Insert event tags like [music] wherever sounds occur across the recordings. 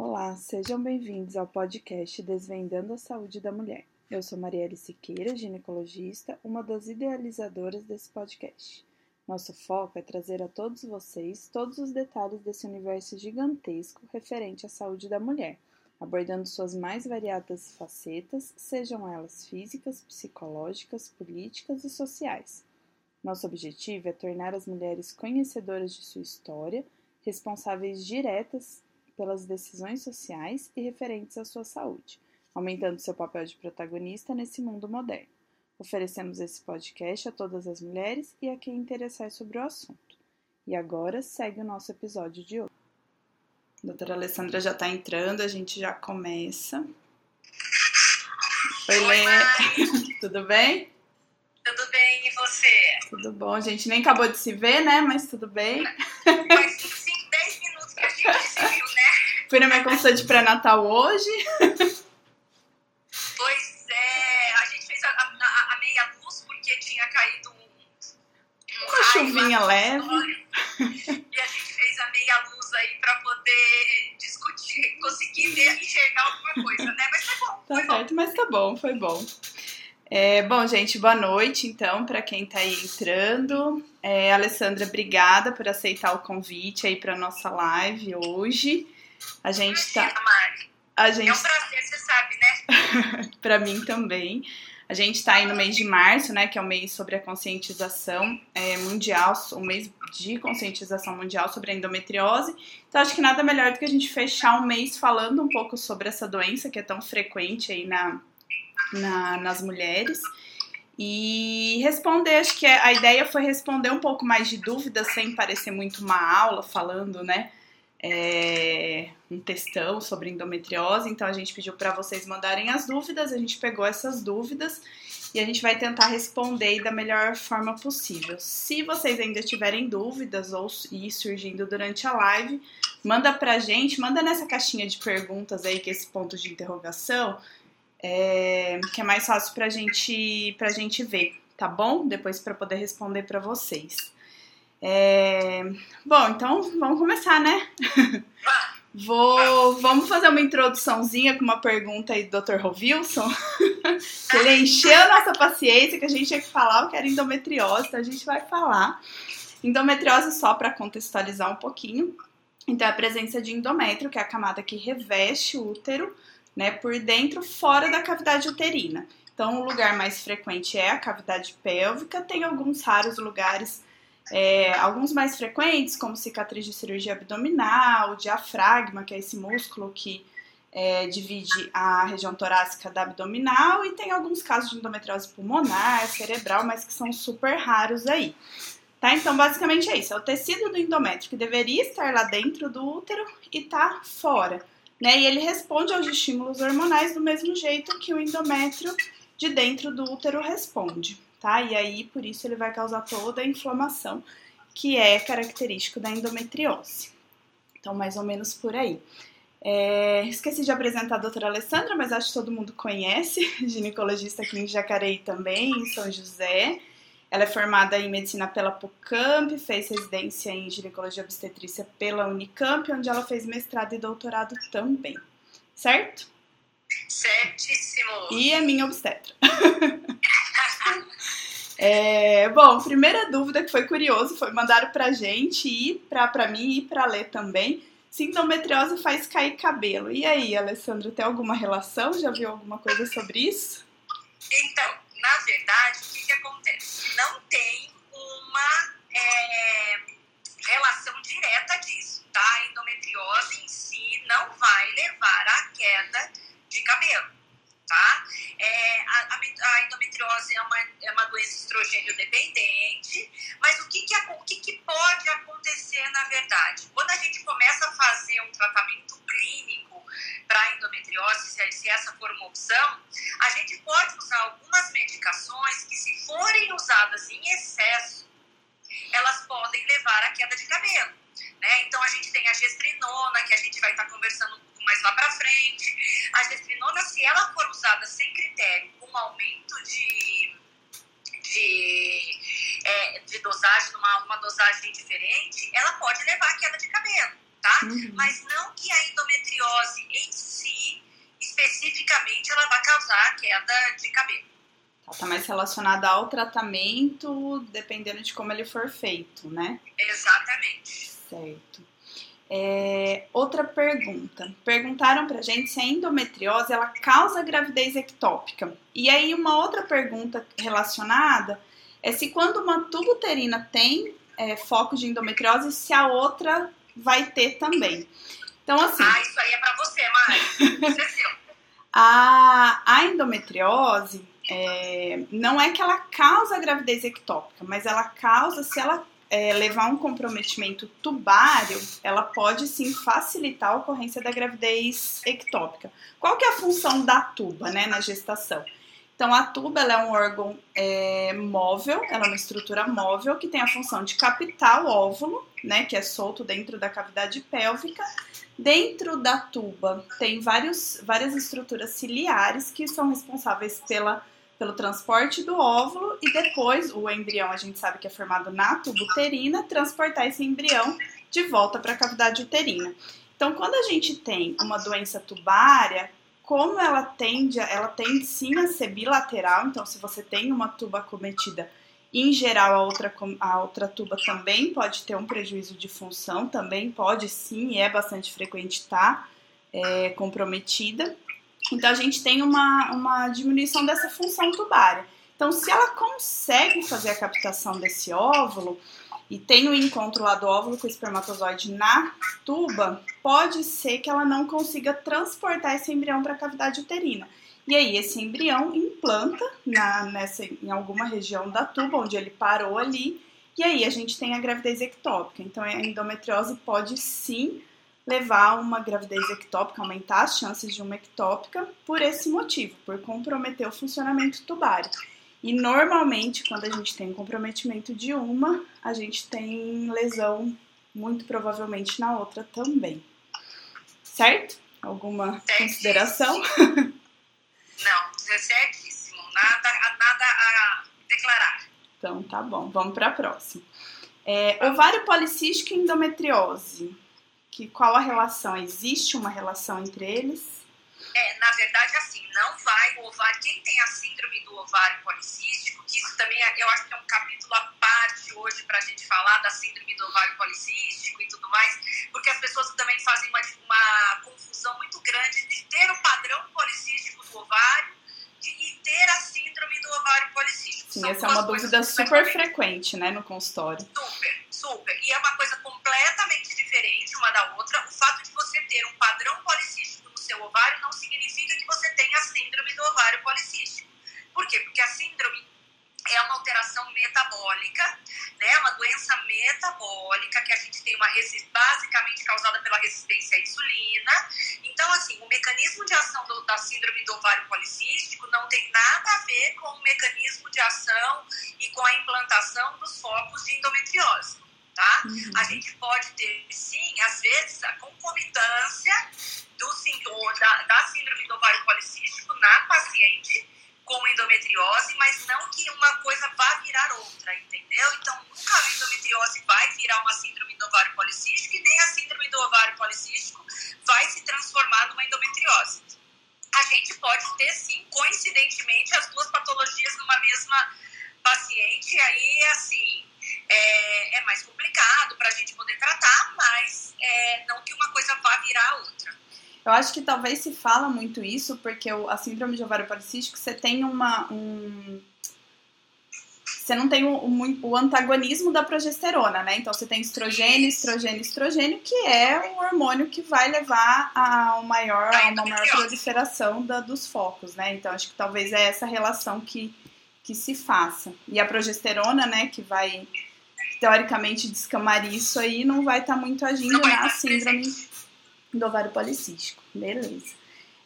Olá, sejam bem-vindos ao podcast Desvendando a Saúde da Mulher. Eu sou Marielle Siqueira, ginecologista, uma das idealizadoras desse podcast. Nosso foco é trazer a todos vocês todos os detalhes desse universo gigantesco referente à saúde da mulher, abordando suas mais variadas facetas, sejam elas físicas, psicológicas, políticas e sociais. Nosso objetivo é tornar as mulheres conhecedoras de sua história, responsáveis diretas pelas decisões sociais e referentes à sua saúde, aumentando seu papel de protagonista nesse mundo moderno. Oferecemos esse podcast a todas as mulheres e a quem interessar sobre o assunto. E agora segue o nosso episódio de hoje. A doutora Alessandra já está entrando, a gente já começa. Oi, Lê. [laughs] Tudo bem? Tudo bem, e você? Tudo bom, a gente nem acabou de se ver, né? Mas tudo bem 5, 10 minutos que a gente se viu, né? Fui na minha consulta de pré-natal hoje. Pois é, a gente fez a, a, a meia luz porque tinha caído um, um Uma chuvinha leve. E a gente fez a meia luz aí pra poder discutir, conseguir ver, enxergar alguma coisa, né? Mas foi bom, Tá foi bom. certo, mas tá bom, foi bom. É, bom, gente, boa noite, então, para quem tá aí entrando. É, Alessandra, obrigada por aceitar o convite aí para nossa live hoje. A gente tá, Mari. a É gente, um prazer, você sabe, né? [laughs] para mim também. A gente tá aí no mês de março, né, que é o mês sobre a conscientização é, mundial, o mês de conscientização mundial sobre a endometriose. Então, acho que nada melhor do que a gente fechar um mês falando um pouco sobre essa doença que é tão frequente aí na, na- nas mulheres. E responder, acho que a ideia foi responder um pouco mais de dúvidas, sem parecer muito uma aula, falando, né? é, um textão sobre endometriose. Então a gente pediu para vocês mandarem as dúvidas, a gente pegou essas dúvidas e a gente vai tentar responder da melhor forma possível. Se vocês ainda tiverem dúvidas ou ir surgindo durante a live, manda pra gente, manda nessa caixinha de perguntas aí, que é esse ponto de interrogação, é, que é mais fácil pra gente, pra gente ver, tá bom? Depois para poder responder para vocês. É, bom, então vamos começar, né? Vou, vamos fazer uma introduçãozinha com uma pergunta aí do Dr. Rovilson. [laughs] ele encheu a nossa paciência, que a gente tinha que falar o que era endometriose, então a gente vai falar. Endometriose, só para contextualizar um pouquinho, então é a presença de endométrio, que é a camada que reveste o útero, né, por dentro, fora da cavidade uterina. Então, o lugar mais frequente é a cavidade pélvica, tem alguns raros lugares é, alguns mais frequentes, como cicatriz de cirurgia abdominal, diafragma, que é esse músculo que é, divide a região torácica da abdominal, e tem alguns casos de endometriose pulmonar, cerebral, mas que são super raros aí. Tá? Então, basicamente é isso: é o tecido do endométrio que deveria estar lá dentro do útero e tá fora. Né? E ele responde aos estímulos hormonais do mesmo jeito que o endométrio de dentro do útero responde tá? E aí, por isso, ele vai causar toda a inflamação que é característico da endometriose. Então, mais ou menos por aí. É, esqueci de apresentar a doutora Alessandra, mas acho que todo mundo conhece, [laughs] ginecologista aqui em Jacareí também, em São José. Ela é formada em medicina pela PUCAMP, fez residência em ginecologia e obstetrícia pela Unicamp, onde ela fez mestrado e doutorado também. Certo? Certíssimo. E é minha obstetra. [laughs] É, bom, primeira dúvida que foi curioso foi mandaram pra gente e pra, pra mim e pra ler também. Se endometriose faz cair cabelo. E aí, Alessandra, tem alguma relação? Já viu alguma coisa sobre isso? Então, na verdade, o que, que acontece? Não tem uma é, relação direta disso, tá? A endometriose em si não vai levar à queda de cabelo, tá? É, a, a- endometriose é uma, é uma doença estrogênio dependente, mas o, que, que, o que, que pode acontecer na verdade? Quando a gente começa a fazer um tratamento clínico para endometriose, se, se essa for uma opção, a gente pode usar algumas medicações que, se forem usadas em excesso, elas podem levar à queda de cabelo. Né? Então, a gente tem a gestrinona, que a gente vai estar conversando um pouco mais lá para frente. A gestrinona, se ela for usada sem critério, com aumento de, de, é, de dosagem, uma, uma dosagem diferente, ela pode levar à queda de cabelo. Tá? Uhum. Mas não que a endometriose em si, especificamente, ela vai causar queda de cabelo. Ela tá mais relacionada ao tratamento, dependendo de como ele for feito, né? Exatamente. Certo. É, outra pergunta. Perguntaram pra gente se a endometriose ela causa gravidez ectópica. E aí uma outra pergunta relacionada é se quando uma tuba uterina tem é, foco de endometriose, se a outra vai ter também. Então, assim. Ah, isso aí é pra você, Mari. Isso é seu. [laughs] A, a endometriose é, não é que ela causa gravidez ectópica, mas ela causa, se ela é, levar um comprometimento tubário, ela pode sim facilitar a ocorrência da gravidez ectópica. Qual que é a função da tuba, né, na gestação? Então, a tuba é um órgão é, móvel, ela é uma estrutura móvel que tem a função de captar o óvulo, né, que é solto dentro da cavidade pélvica. Dentro da tuba tem vários, várias estruturas ciliares que são responsáveis pela pelo transporte do óvulo e depois o embrião, a gente sabe que é formado na tuba uterina, transportar esse embrião de volta para a cavidade uterina. Então, quando a gente tem uma doença tubária, como ela tende, ela tende sim a ser bilateral, então se você tem uma tuba acometida, em geral a outra, a outra tuba também pode ter um prejuízo de função, também pode sim, é bastante frequente estar tá, é, comprometida. Então a gente tem uma, uma diminuição dessa função tubária. Então, se ela consegue fazer a captação desse óvulo e tem o encontro lá do óvulo com o espermatozoide na tuba, pode ser que ela não consiga transportar esse embrião para a cavidade uterina. E aí esse embrião implanta na, nessa, em alguma região da tuba onde ele parou ali, e aí a gente tem a gravidez ectópica. Então a endometriose pode sim levar a uma gravidez ectópica, aumentar as chances de uma ectópica por esse motivo, por comprometer o funcionamento tubário. E normalmente, quando a gente tem comprometimento de uma, a gente tem lesão, muito provavelmente na outra também. Certo? Alguma consideração? [laughs] Não, certíssimo. Nada, nada a declarar. Então tá bom, vamos para a próxima. É, ovário policístico e endometriose que qual a relação? Existe uma relação entre eles? É, na verdade, assim, não vai o ovário. Quem tem a síndrome do ovário policístico, que isso também é, eu acho que é um capítulo à parte hoje para a gente falar da síndrome do ovário policístico e tudo mais, porque as pessoas também fazem uma, uma confusão muito grande de ter o padrão policístico do ovário de, e ter a síndrome do ovário policístico. Sim, São essa é uma dúvida super frequente, né, no consultório. Super, super. E é uma coisa completamente diferente uma da outra. O fato de você ter um padrão policístico no seu ovário não significa que você tenha síndrome do ovário policístico. Por quê? Porque a síndrome é uma alteração metabólica, né? Uma doença metabólica que a gente tem uma basicamente causada pela resistência à insulina. Então, assim, o mecanismo de ação do, da síndrome do ovário policístico não tem nada a ver com o mecanismo de ação e com a implantação dos focos de endometriose. Tá? Uhum. A gente pode ter, sim, às vezes, a concomitância do, da, da síndrome do ovário policístico na paciente com endometriose, mas não que uma coisa vá virar outra, entendeu? Então, nunca a endometriose vai virar uma síndrome do ovário policístico e nem a síndrome do ovário policístico vai se transformar numa endometriose. A gente pode ter, sim, coincidentemente, as duas patologias numa mesma paciente, e aí, assim, é, é mais complicado para a gente poder tratar, mas é, não que uma coisa vá virar outra. Eu acho que talvez se fala muito isso porque a síndrome de ovário policístico você tem uma um você não tem o, o, antagonismo da progesterona, né? Então você tem estrogênio, estrogênio, estrogênio, que é o hormônio que vai levar a, um maior, a uma maior proliferação da, dos focos, né? Então acho que talvez é essa relação que, que se faça. E a progesterona, né, que vai teoricamente descamar isso aí, não vai estar tá muito agindo na síndrome do ovário policístico. Beleza.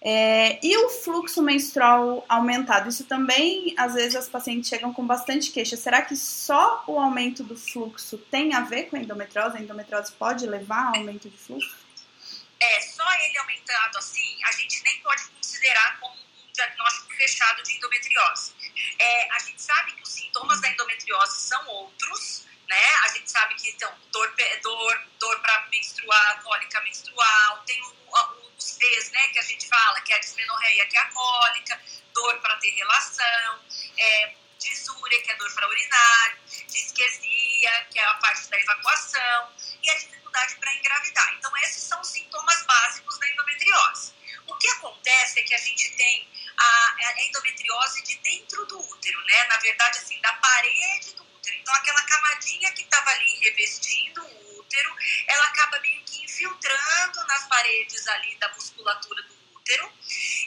É, e o fluxo menstrual aumentado? Isso também, às vezes, as pacientes chegam com bastante queixa. Será que só o aumento do fluxo tem a ver com a endometriose? A endometriose pode levar a aumento de fluxo? É, só ele aumentado assim, a gente nem pode considerar como um diagnóstico fechado de endometriose. É, a gente sabe que os sintomas da endometriose são outros, né? A gente sabe que então, dor, dor, dor para menstruar, cólica menstrual, tem o, o, os T's, né, que a gente fala, que é a dismenorreia, que é a cólica, dor para ter relação, é, disúria, que é dor para urinar, disquesia, que é a parte da evacuação, e a dificuldade para engravidar. Então, esses são os sintomas básicos da endometriose. O que acontece é que a gente tem a, a endometriose de dentro do útero, né? Na verdade, assim, da parede do útero. Então, aquela camadinha que estava ali revestindo o útero, ela acaba meio que infiltrando nas paredes ali da musculatura do útero,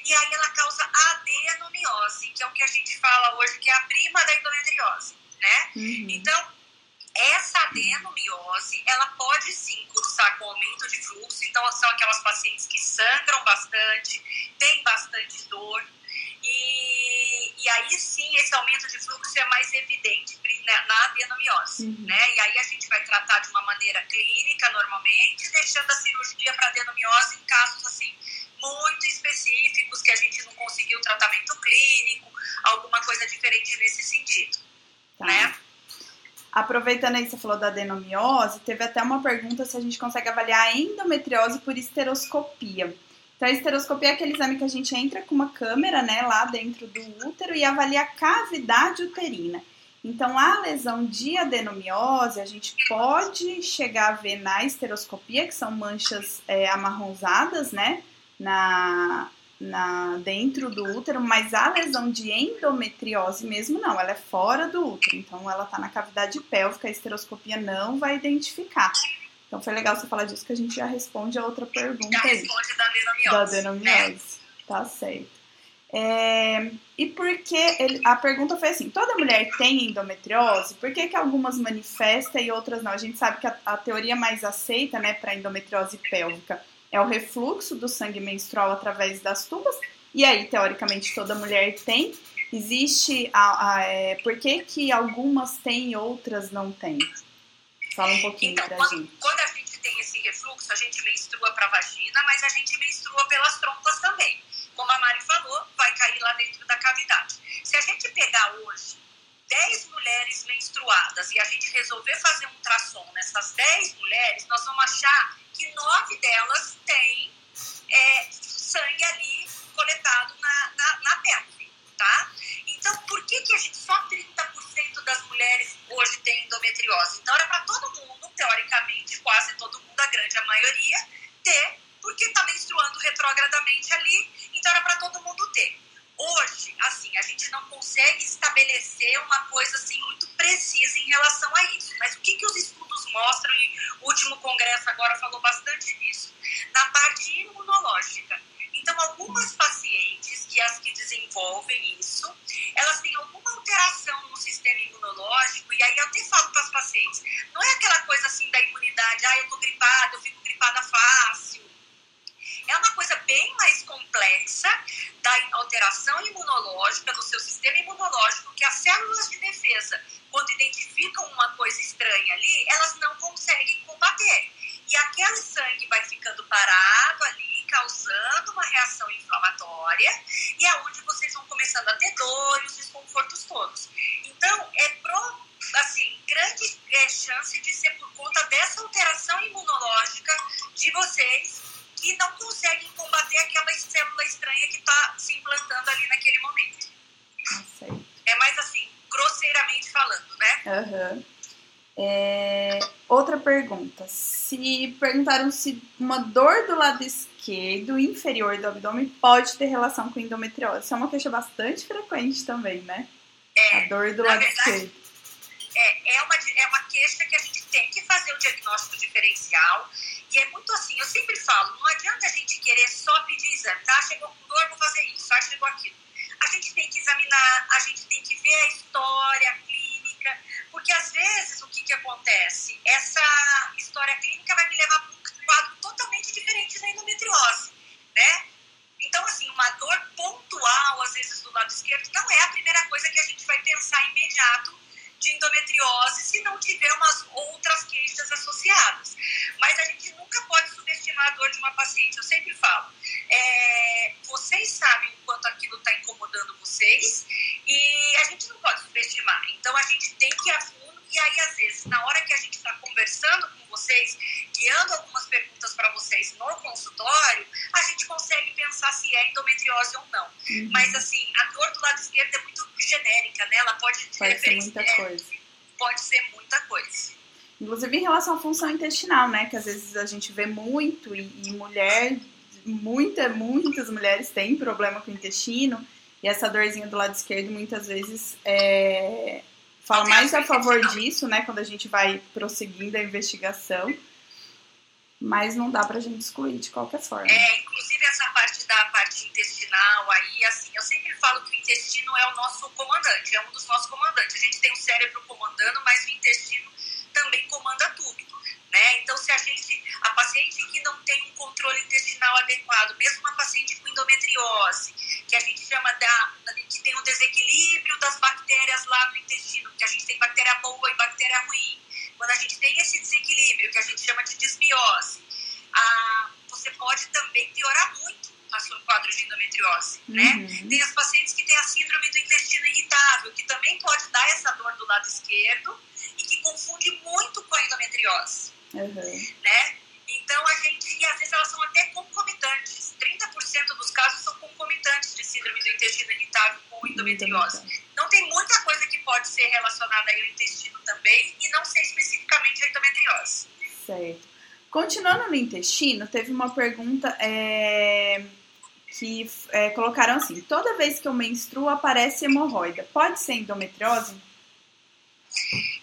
e aí ela causa adenomiose, que é o que a gente fala hoje que é a prima da endometriose, né? Uhum. Então, essa adenomiose, ela pode sim cursar com aumento de fluxo, então são aquelas pacientes que sangram bastante, têm bastante dor, e, e aí sim esse aumento de fluxo é mais evidente na adenomiose, uhum. né? E aí a gente vai tratar de uma maneira clínica normalmente, deixando a cirurgia para adenomiose em casos assim muito específicos que a gente não conseguiu tratamento clínico, alguma coisa diferente nesse sentido, tá. né? Aproveitando aí que você falou da adenomiose, teve até uma pergunta se a gente consegue avaliar a endometriose por esteroscopia. Então, a esteroscopia é aquele exame que a gente entra com uma câmera, né, lá dentro do útero e avalia a cavidade uterina. Então, a lesão de adenomiose, a gente pode chegar a ver na esteroscopia, que são manchas é, amarronzadas, né, na, na, dentro do útero, mas a lesão de endometriose mesmo não, ela é fora do útero, então ela está na cavidade pélvica, a esteroscopia não vai identificar. Então foi legal você falar disso, que a gente já responde a outra pergunta já responde da adenomiose. Da adenomiose, né? tá certo. É, e por que ele, a pergunta foi assim: toda mulher tem endometriose? Por que, que algumas manifestam e outras não? A gente sabe que a, a teoria mais aceita, né, para endometriose pélvica é o refluxo do sangue menstrual através das tubas. E aí, teoricamente, toda mulher tem. Existe a, a é, por que, que algumas têm e outras não têm? Fala um pouquinho então, pra quando, gente. Quando a gente tem esse refluxo, a gente menstrua para a vagina, mas a gente menstrua pelas trompas também. Como a Mari falou, vai cair lá dentro da cavidade. Se a gente pegar hoje 10 mulheres menstruadas e a gente resolver fazer um ultrassom nessas 10 mulheres, nós vamos achar que nove delas têm é, sangue ali coletado na, na, na pelve, tá? Então, por que, que a gente só 30% das mulheres hoje tem endometriose? Então, era para todo mundo, teoricamente, quase todo mundo, a grande maioria, ter, porque está menstruando retrogradamente ali, então era para todo mundo ter. Hoje, assim, a gente não consegue estabelecer uma coisa assim muito precisa em relação a isso. Mas o que, que os estudos mostram, e o último congresso agora falou bastante disso, na parte imunológica. Então, algumas pacientes, que as que desenvolvem isso, elas têm alguma alteração no sistema imunológico, e aí eu até falo para as pacientes, não é aquela coisa assim da imunidade, ah, eu tô gripada, eu fico gripada fácil, é uma coisa bem mais complexa da alteração imunológica, do seu sistema imunológico, que as células de defesa, quando identificam uma coisa estranha ali, elas não conseguem combater. E aquele sangue vai ficando parado ali, causando uma reação inflamatória, e é onde vocês vão começando a ter dor e os desconfortos todos. Então, é pro, assim, grande é, chance de ser por conta dessa alteração imunológica de vocês e não conseguem combater aquela célula estranha que está se implantando ali naquele momento. É mais assim, grosseiramente falando, né? Uhum. É... Outra pergunta. Se perguntaram se uma dor do lado esquerdo, inferior do abdômen, pode ter relação com endometriose. Isso é uma queixa bastante frequente também, né? É, a dor do lado verdade, esquerdo. É, é, uma, é uma queixa que a gente tem que fazer o diagnóstico diferencial. E é muito assim, eu sempre falo, não adianta a gente querer só pedir exame, tá? Chegou com dor, vou fazer isso, ah, chegou aquilo. A gente tem que examinar, a gente tem que ver a história porque às vezes o que, que acontece? Essa história clínica vai me levar para um quadro totalmente diferente da endometriose, né? Então, assim, uma dor pontual, às vezes, do lado esquerdo, não é a primeira coisa que a gente vai pensar imediato de endometriose se não tiver umas outras queixas associadas. Mas a gente nunca pode subestimar a dor de uma paciente. Eu sempre falo, é, vocês sabem o quanto aquilo está incomodando vocês e a gente não pode subestimar. Então a gente tem que ir a fundo. E aí, às vezes, na hora que a gente está conversando com vocês, guiando algumas perguntas para vocês no consultório, a gente consegue pensar se é endometriose ou não. Uhum. Mas, assim, a dor do lado esquerdo é muito genérica, né? Ela pode, pode ser muita é, coisa. Pode ser muita coisa. Inclusive em relação à função intestinal, né? Que às vezes a gente vê muito e, e mulher, muita, muitas mulheres têm problema com o intestino e essa dorzinha do lado esquerdo muitas vezes é, fala mais a favor disso, né? Quando a gente vai prosseguindo a investigação. Mas não dá pra gente excluir de qualquer forma. É, inclusive essa parte da parte intestinal aí, assim, eu sempre falo que o intestino é o nosso comandante, é um dos nossos comandantes. A gente tem o cérebro comandando, mas o intestino também comanda tudo. Né? Então, se a gente, a paciente que não tem um controle intestinal adequado, mesmo uma paciente com endometriose, que a gente chama da, que tem um desequilíbrio das bactérias lá no intestino, que a gente tem bactéria boa e bactéria ruim. Quando a gente tem esse desequilíbrio, que a gente chama de desbiose, a, você pode também piorar muito a seu quadro de endometriose, né? uhum. né? Tem as pacientes que têm a síndrome do intestino irritável, que também pode dar essa dor do lado esquerdo e que confunde muito com a endometriose, uhum. né? Então, a gente, e às vezes elas são até concomitantes. 30% dos casos são concomitantes de síndrome do intestino irritável com endometriose. Então, tem muita coisa que pode ser relacionada ao intestino também e não ser especificamente a endometriose. Certo. Continuando no intestino, teve uma pergunta é, que é, colocaram assim: toda vez que eu menstruo aparece hemorroida. Pode ser endometriose?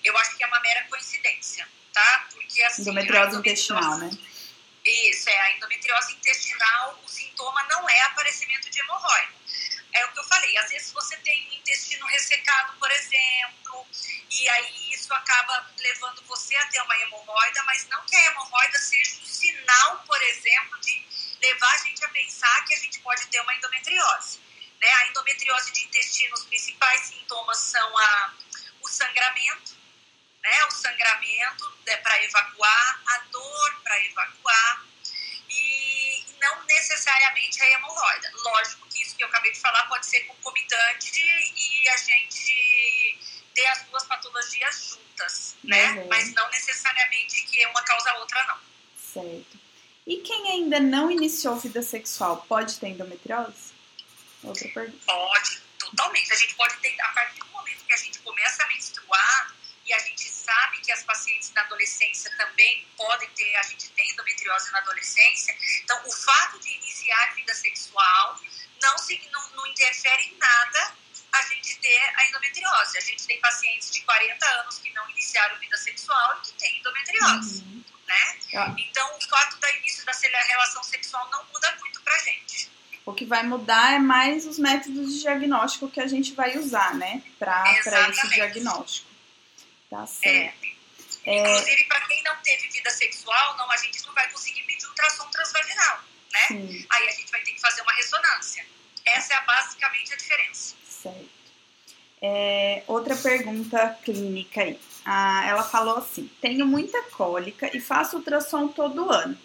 Eu acho que é uma mera coincidência, tá? Assim. Endometriose, intestinal, né? Isso, é. A endometriose intestinal, o sintoma não é aparecimento de hemorroida. É o que eu falei, às vezes você tem um intestino ressecado, por exemplo, e aí isso acaba levando você a ter uma hemorroida, mas não que a hemorroida seja um sinal, por exemplo, de levar a gente a pensar que a gente pode ter uma endometriose. Né? A endometriose de intestino, os principais sintomas são a, o sangramento, né? o sangramento é para evacuar, a dor para evacuar, e não necessariamente a hemorroida. Lógico que isso que eu acabei de falar pode ser concomitante e a gente ter as duas patologias juntas, né? Uhum. Mas não necessariamente que uma causa a outra, não. Certo. E quem ainda não iniciou vida sexual pode ter endometriose? Outra pergunta. Pode, totalmente. A gente pode ter, a partir do momento que a gente começa a menstruar, e a gente sabe que as pacientes na adolescência também podem ter, a gente tem endometriose na adolescência. Então, o fato de iniciar vida sexual não, não, não interfere em nada a gente ter a endometriose. A gente tem pacientes de 40 anos que não iniciaram vida sexual e que têm endometriose. Uhum. Né? Ah. Então, o fato do início da relação sexual não muda muito pra gente. O que vai mudar é mais os métodos de diagnóstico que a gente vai usar, né? Para esse diagnóstico. Tá certo. É. Inclusive, para quem não teve vida sexual, não, a gente não vai conseguir pedir ultrassom transvaginal, né? Sim. Aí a gente vai ter que fazer uma ressonância. Essa é basicamente a diferença. Certo. É, outra pergunta clínica aí. Ah, ela falou assim: tenho muita cólica e faço ultrassom todo ano,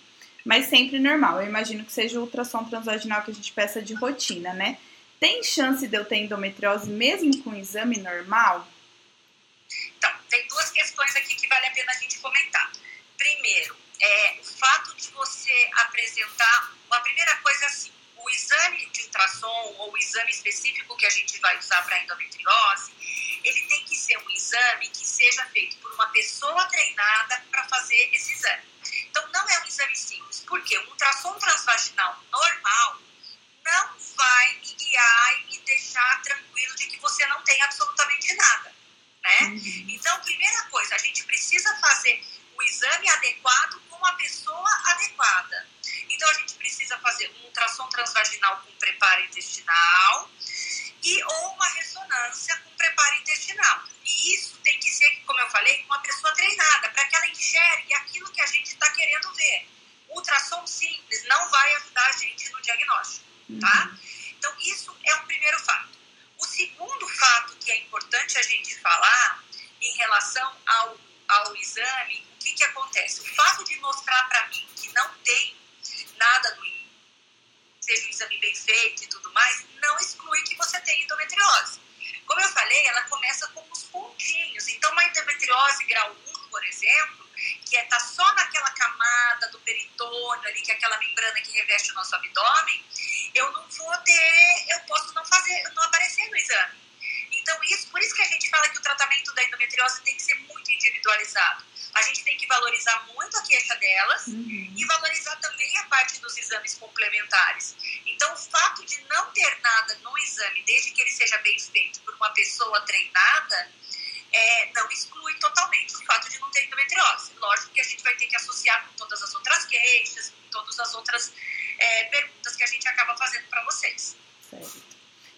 mas sempre normal. Eu imagino que seja o ultrassom transvaginal que a gente peça de rotina, né? Tem chance de eu ter endometriose mesmo com exame normal? Então, tem duas questões aqui que vale a pena a gente comentar. Primeiro, é, o fato de você apresentar. A primeira coisa é assim: o exame de ultrassom ou o exame específico que a gente vai usar para endometriose, ele tem que ser um exame que seja feito por uma pessoa treinada para fazer esse exame. Então, não é um exame simples, porque um ultrassom transvaginal normal não vai me guiar e me deixar tranquilo de que você não tem absolutamente nada né? Uhum. Então, primeira coisa, a gente precisa fazer o exame adequado com a pessoa adequada. Então, a gente precisa fazer um ultrassom transvaginal com preparo intestinal e ou uma ressonância com preparo intestinal. E isso tem que ser, como eu falei, com uma pessoa treinada, para que ela enxergue aquilo que a gente está querendo ver. Ultrassom simples não vai ajudar a gente no diagnóstico, tá? Uhum. Então, isso é um primeiro fato. O segundo fato que é importante a gente falar em relação ao, ao exame, o que, que acontece? O fato de mostrar para mim que não tem nada no seja um exame bem feito e tudo mais, não exclui que você tem endometriose. Como eu falei, ela começa com os pontinhos. Então, uma endometriose grau 1, por exemplo, que é, tá só naquela camada do peritônio ali, que é aquela membrana que reveste o nosso abdômen, eu não vou ter, eu posso não fazer, não aparecer no exame. Então, isso, por isso que a gente fala que o tratamento da endometriose tem que ser muito individualizado. A gente tem que valorizar muito a queixa delas uhum. e valorizar também a parte dos exames complementares. Então, o fato de não ter nada no exame, desde que ele seja bem feito por uma pessoa treinada, é, não exclui totalmente o fato de não ter endometriose. Lógico que a gente vai ter que associar com todas as outras queixas, com todas as outras é, perguntas que a gente acaba fazendo para vocês. Certo.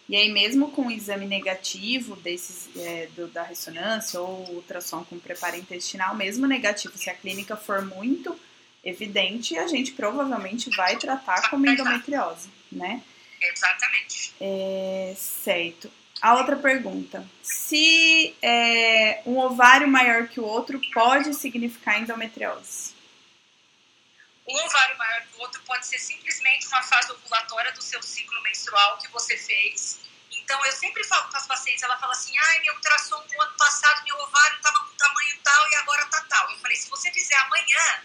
E aí, mesmo com o exame negativo desses, é, do, da ressonância ou ultrassom com preparo intestinal, mesmo negativo, se a clínica for muito evidente, a gente provavelmente vai tratar como endometriose, né? Exatamente. É, certo. A outra pergunta: se é, um ovário maior que o outro pode significar endometriose? Um ovário maior que o outro pode ser simplesmente uma fase ovulatória do seu ciclo menstrual que você fez. Então, eu sempre falo para as pacientes, ela fala assim, ai, meu ultrassom no ano passado, meu ovário estava com tamanho tal e agora tá tal. Eu falei, se você fizer amanhã,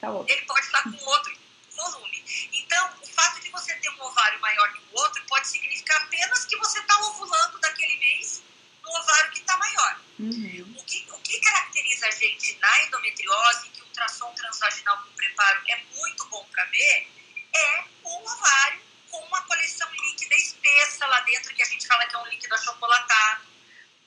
tá ele pode estar com outro volume. Então, o fato de você ter um ovário maior que o outro pode significar apenas que você está ovulando daquele mês no ovário que está maior. Uhum. O, que, o que caracteriza a gente na endometriose, que o ultrassom transvaginal com preparo é muito bom para ver, é o ovário com uma coleção líquida espessa lá dentro, que a gente fala que é um líquido achocolatado,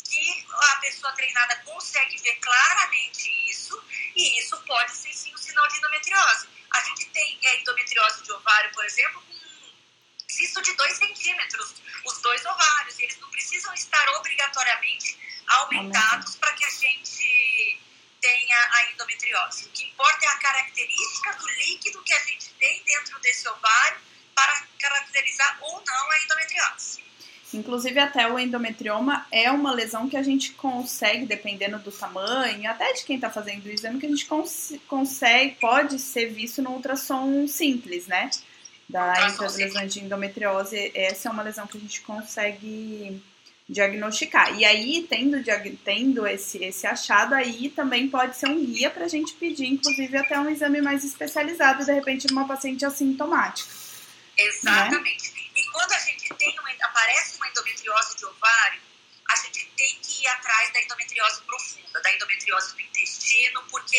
que a pessoa treinada consegue ver claramente isso, e isso pode ser sim um sinal de endometriose. A gente tem é, endometriose de ovário, por exemplo, com cisto de 2 centímetros, os dois ovários, eles não precisam estar obrigatoriamente aumentados para que a gente tenha a endometriose. O que importa é a característica do líquido que a gente tem dentro desse ovário para caracterizar ou não a endometriose. Inclusive, até o endometrioma é uma lesão que a gente consegue, dependendo do tamanho, até de quem está fazendo o exame, que a gente cons consegue, pode ser visto no ultrassom simples, né? Da, entre as lesões de endometriose, essa é uma lesão que a gente consegue diagnosticar. E aí, tendo, tendo esse, esse achado, aí também pode ser um guia para a gente pedir, inclusive, até um exame mais especializado, de repente, numa paciente assintomática. Exatamente. Né? E quando a gente tem uma, aparece uma endometriose de ovário, a gente tem que ir atrás da endometriose profunda, da endometriose do intestino, porque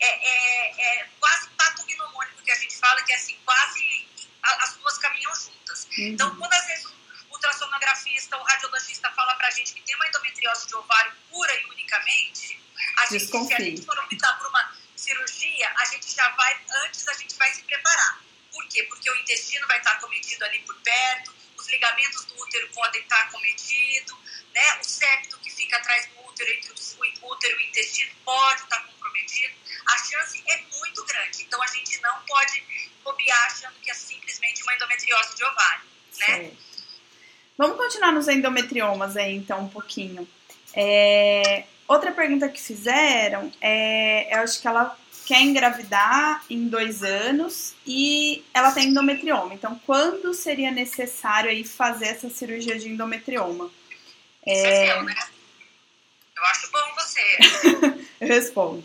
é, é, é quase patognomônico que a gente fala, que é assim, quase as duas caminham juntas. Uhum. Então, quando às vezes o ultrassonografista, o radiologista fala pra gente que tem uma endometriose de ovário pura e unicamente, a gente, se a gente for optar por uma cirurgia, a gente já vai, antes a gente vai se preparar. Por quê? Porque o intestino vai estar cometido ali por perto, os ligamentos do útero podem estar cometidos, né? o septo que fica atrás do útero, entre o útero e o intestino, pode estar comprometido. A chance é muito grande. Então a gente não pode bobear achando que é simplesmente uma endometriose de ovário. Né? Vamos continuar nos endometriomas aí, então, um pouquinho. É, outra pergunta que fizeram é, eu acho que ela quer engravidar em dois anos e ela tem endometrioma. Então, quando seria necessário aí fazer essa cirurgia de endometrioma? É... é né? Eu acho bom você. [laughs] eu respondo.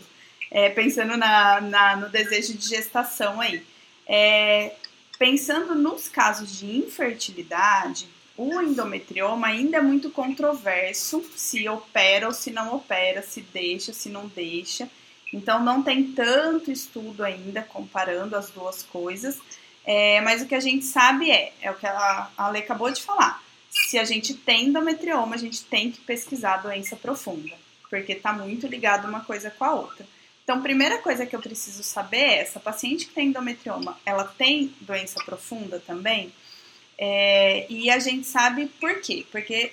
É, pensando na, na, no desejo de gestação aí. É, pensando nos casos de infertilidade, o endometrioma ainda é muito controverso se opera ou se não opera, se deixa, se não deixa. Então não tem tanto estudo ainda comparando as duas coisas, é, mas o que a gente sabe é, é o que a Ale acabou de falar. Se a gente tem endometrioma, a gente tem que pesquisar a doença profunda, porque está muito ligado uma coisa com a outra. Então, primeira coisa que eu preciso saber é, essa paciente que tem endometrioma, ela tem doença profunda também? É, e a gente sabe por quê? Porque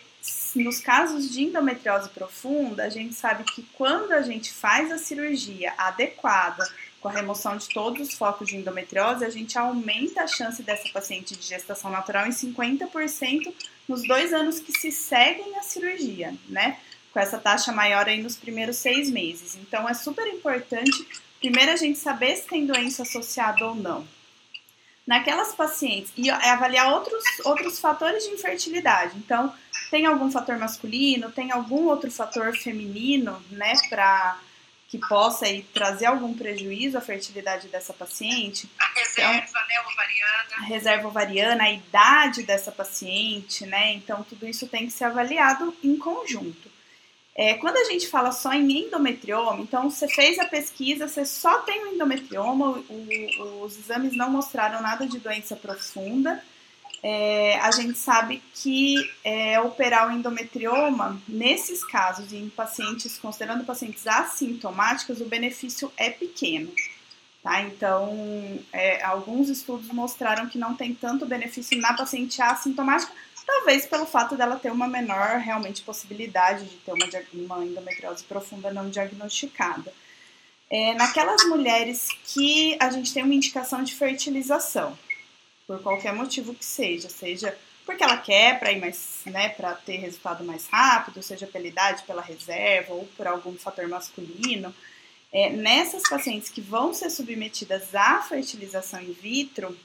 nos casos de endometriose profunda, a gente sabe que quando a gente faz a cirurgia adequada, com a remoção de todos os focos de endometriose, a gente aumenta a chance dessa paciente de gestação natural em 50% nos dois anos que se seguem a cirurgia, né? Com essa taxa maior aí nos primeiros seis meses. Então, é super importante, primeiro, a gente saber se tem doença associada ou não naquelas pacientes e avaliar outros, outros fatores de infertilidade. Então, tem algum fator masculino, tem algum outro fator feminino, né, para que possa aí, trazer algum prejuízo à fertilidade dessa paciente. A reserva, então, né, ovariana. A reserva ovariana, a idade dessa paciente, né? Então, tudo isso tem que ser avaliado em conjunto. É, quando a gente fala só em endometrioma, então você fez a pesquisa, você só tem o endometrioma, o, os exames não mostraram nada de doença profunda, é, a gente sabe que é, operar o endometrioma, nesses casos, em pacientes, considerando pacientes assintomáticos, o benefício é pequeno. Tá? Então, é, alguns estudos mostraram que não tem tanto benefício na paciente assintomática, talvez pelo fato dela ter uma menor realmente possibilidade de ter uma, uma endometriose profunda não diagnosticada. É, naquelas mulheres que a gente tem uma indicação de fertilização, por qualquer motivo que seja, seja porque ela quer para ir mais, né, para ter resultado mais rápido, seja pela idade, pela reserva ou por algum fator masculino. É, nessas pacientes que vão ser submetidas à fertilização in vitro,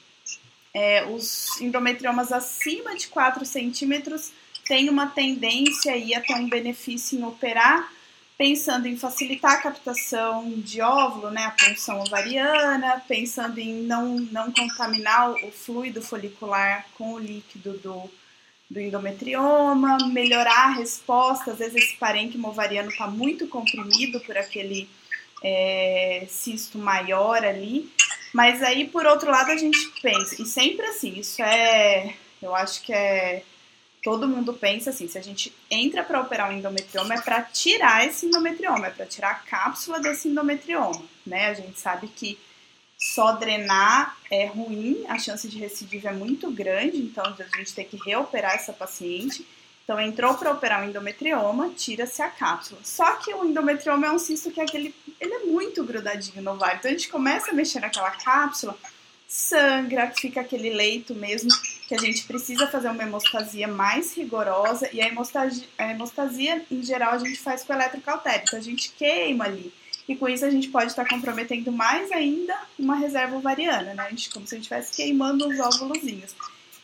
é, os endometriomas acima de 4 centímetros têm uma tendência aí a ter um benefício em operar pensando em facilitar a captação de óvulo, né, a punção ovariana, pensando em não, não contaminar o fluido folicular com o líquido do, do endometrioma, melhorar a resposta, às vezes esse parênquima ovariano está muito comprimido por aquele é, cisto maior ali, mas aí por outro lado a gente pensa, e sempre assim, isso é, eu acho que é todo mundo pensa assim, se a gente entra para operar um endometrioma é para tirar esse endometrioma, é para tirar a cápsula desse endometrioma, né? A gente sabe que só drenar é ruim, a chance de recidiva é muito grande, então a gente tem que reoperar essa paciente. Então entrou para operar um endometrioma, tira-se a cápsula. Só que o endometrioma é um cisto que é aquele, ele é muito grudadinho no ovário. Então a gente começa a mexer naquela cápsula, sangra, fica aquele leito mesmo, que a gente precisa fazer uma hemostasia mais rigorosa, e a hemostasia, a hemostasia em geral, a gente faz com eletrocautério, então a gente queima ali. E com isso a gente pode estar comprometendo mais ainda uma reserva ovariana, né? A gente, como se a gente estivesse queimando os óvulozinhos.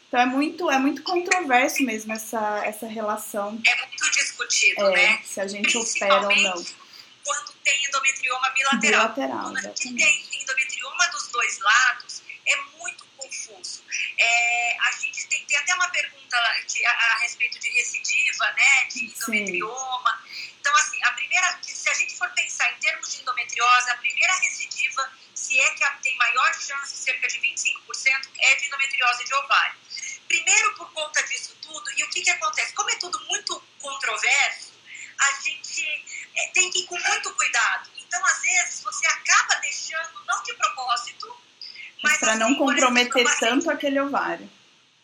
Então é muito, é muito controverso mesmo essa, essa relação. É muito discutido, é, né? Se a gente opera ou não. Quando tem endometrioma bilateral. Bilateral, quando exatamente. tem endometrioma dos dois lados. É, a gente tem, tem até uma pergunta de, a, a, respeito de recidiva, né, de endometrioma. Sim. Então, assim, a primeira, se a gente for pensar em termos de endometriose, a primeira recidiva, se é que tem maior chance, cerca de 25%, é de endometriose de ovário. Primeiro, por conta disso tudo, e o que, que acontece? Como é tudo muito controverso, a gente é, tem que ir com muito cuidado. Então, às vezes, você acaba deixando, não de propósito, mas para assim, não comprometer exemplo, tanto aquele ovário.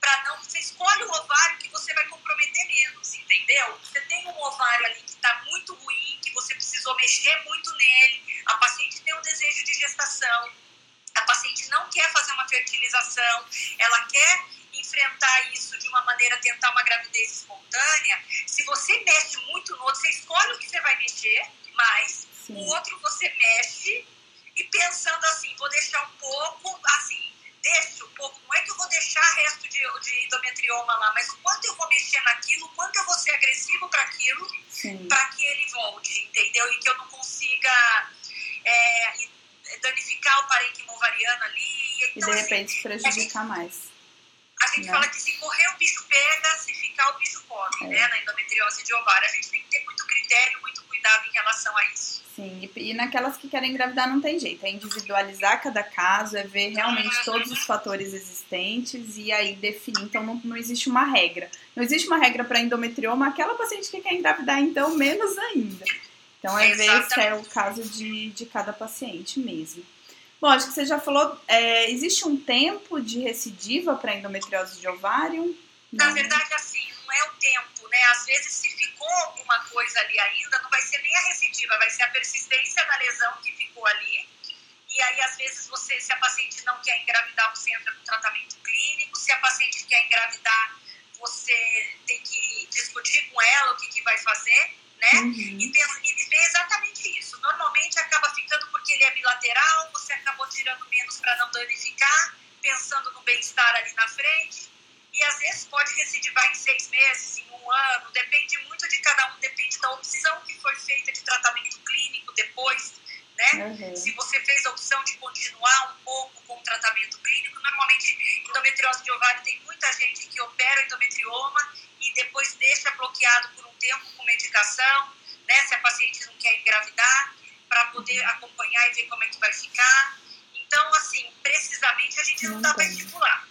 Para não, você escolhe o ovário que você vai comprometer menos, entendeu? Você tem um ovário ali que está muito ruim, que você precisou mexer muito nele, a paciente tem um desejo de gestação, a paciente não quer fazer uma fertilização, ela quer enfrentar isso de uma maneira, tentar uma gravidez espontânea. Se você mexe muito no outro, você escolhe o que você vai mexer, mas Sim. o outro você mexe e pensando assim, vou deixar um pouco, assim, deixo um pouco, não é que eu vou deixar resto de, de endometrioma lá, mas o quanto eu vou mexer naquilo, o quanto eu vou ser agressivo para aquilo, para que ele volte, entendeu? E que eu não consiga é, danificar o parênquima ovariano ali. Então, e de repente assim, prejudicar a gente, mais. A gente né? fala que se correr o bicho pega, se ficar o bicho come, é. né? Na endometriose de ovário. A gente tem que ter muito critério, muito cuidado em relação a isso. Sim, e, e naquelas que querem engravidar não tem jeito, é individualizar cada caso, é ver realmente todos os fatores existentes e aí definir. Então não, não existe uma regra. Não existe uma regra para endometrioma, aquela paciente que quer engravidar, então, menos ainda. Então é ver se é o caso de, de cada paciente mesmo. Bom, acho que você já falou, é, existe um tempo de recidiva para endometriose de ovário? Na verdade, assim, não é o tempo, né? Às vezes, se ficou alguma coisa ali ainda, não vai ser nem a recidiva, vai ser a persistência da lesão que ficou ali. E aí, às vezes, você, se a paciente não quer engravidar, você entra no tratamento clínico. Se a paciente quer engravidar, você tem que discutir com ela o que, que vai fazer, né? Uhum. E, e ver exatamente isso. Normalmente acaba ficando porque ele é bilateral, você acabou tirando menos para não danificar, pensando no bem-estar ali na frente e às vezes pode recidivar em seis meses, em um ano, depende muito de cada um, depende da opção que foi feita de tratamento clínico depois né? Uhum. Se você fez a opção de continuar um pouco com o tratamento clínico, normalmente endometriose de ovário tem muita gente que opera endometrioma e depois deixa bloqueado por um tempo com medicação, né? Se a paciente não quer engravidar, para poder acompanhar e ver como é que vai ficar. Então, assim, precisamente a gente não dá para estipular.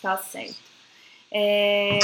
Tá certo. É...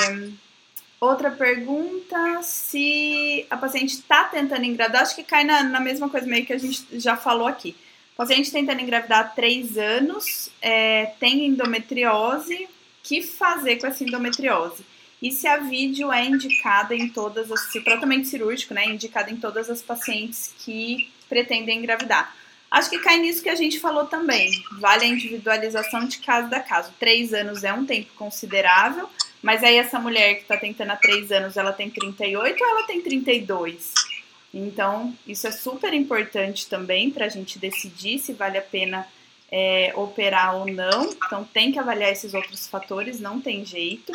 Outra pergunta, se a paciente está tentando engravidar, acho que cai na, na, mesma coisa meio que a gente já falou aqui. O paciente tentando engravidar há três anos, é, tem endometriose, o que fazer com essa endometriose? E se a vídeo é indicada em todas as, se o tratamento cirúrgico, né, é indicado em todas as pacientes que pretendem engravidar. Acho que cai nisso que a gente falou também. Vale a individualização de caso da caso. Três anos é um tempo considerável, mas aí essa mulher que está tentando há três anos, ela tem 38 ou ela tem 32? Então, isso é super importante também para a gente decidir se vale a pena é, operar ou não. Então, tem que avaliar esses outros fatores, não tem jeito.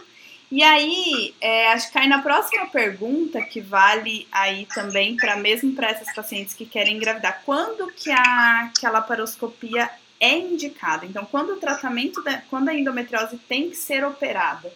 E aí, é, acho que cai na próxima pergunta, que vale aí também para mesmo para essas pacientes que querem engravidar. Quando que a, que a laparoscopia é indicada? Então, quando o tratamento, da, quando a endometriose tem que ser operada?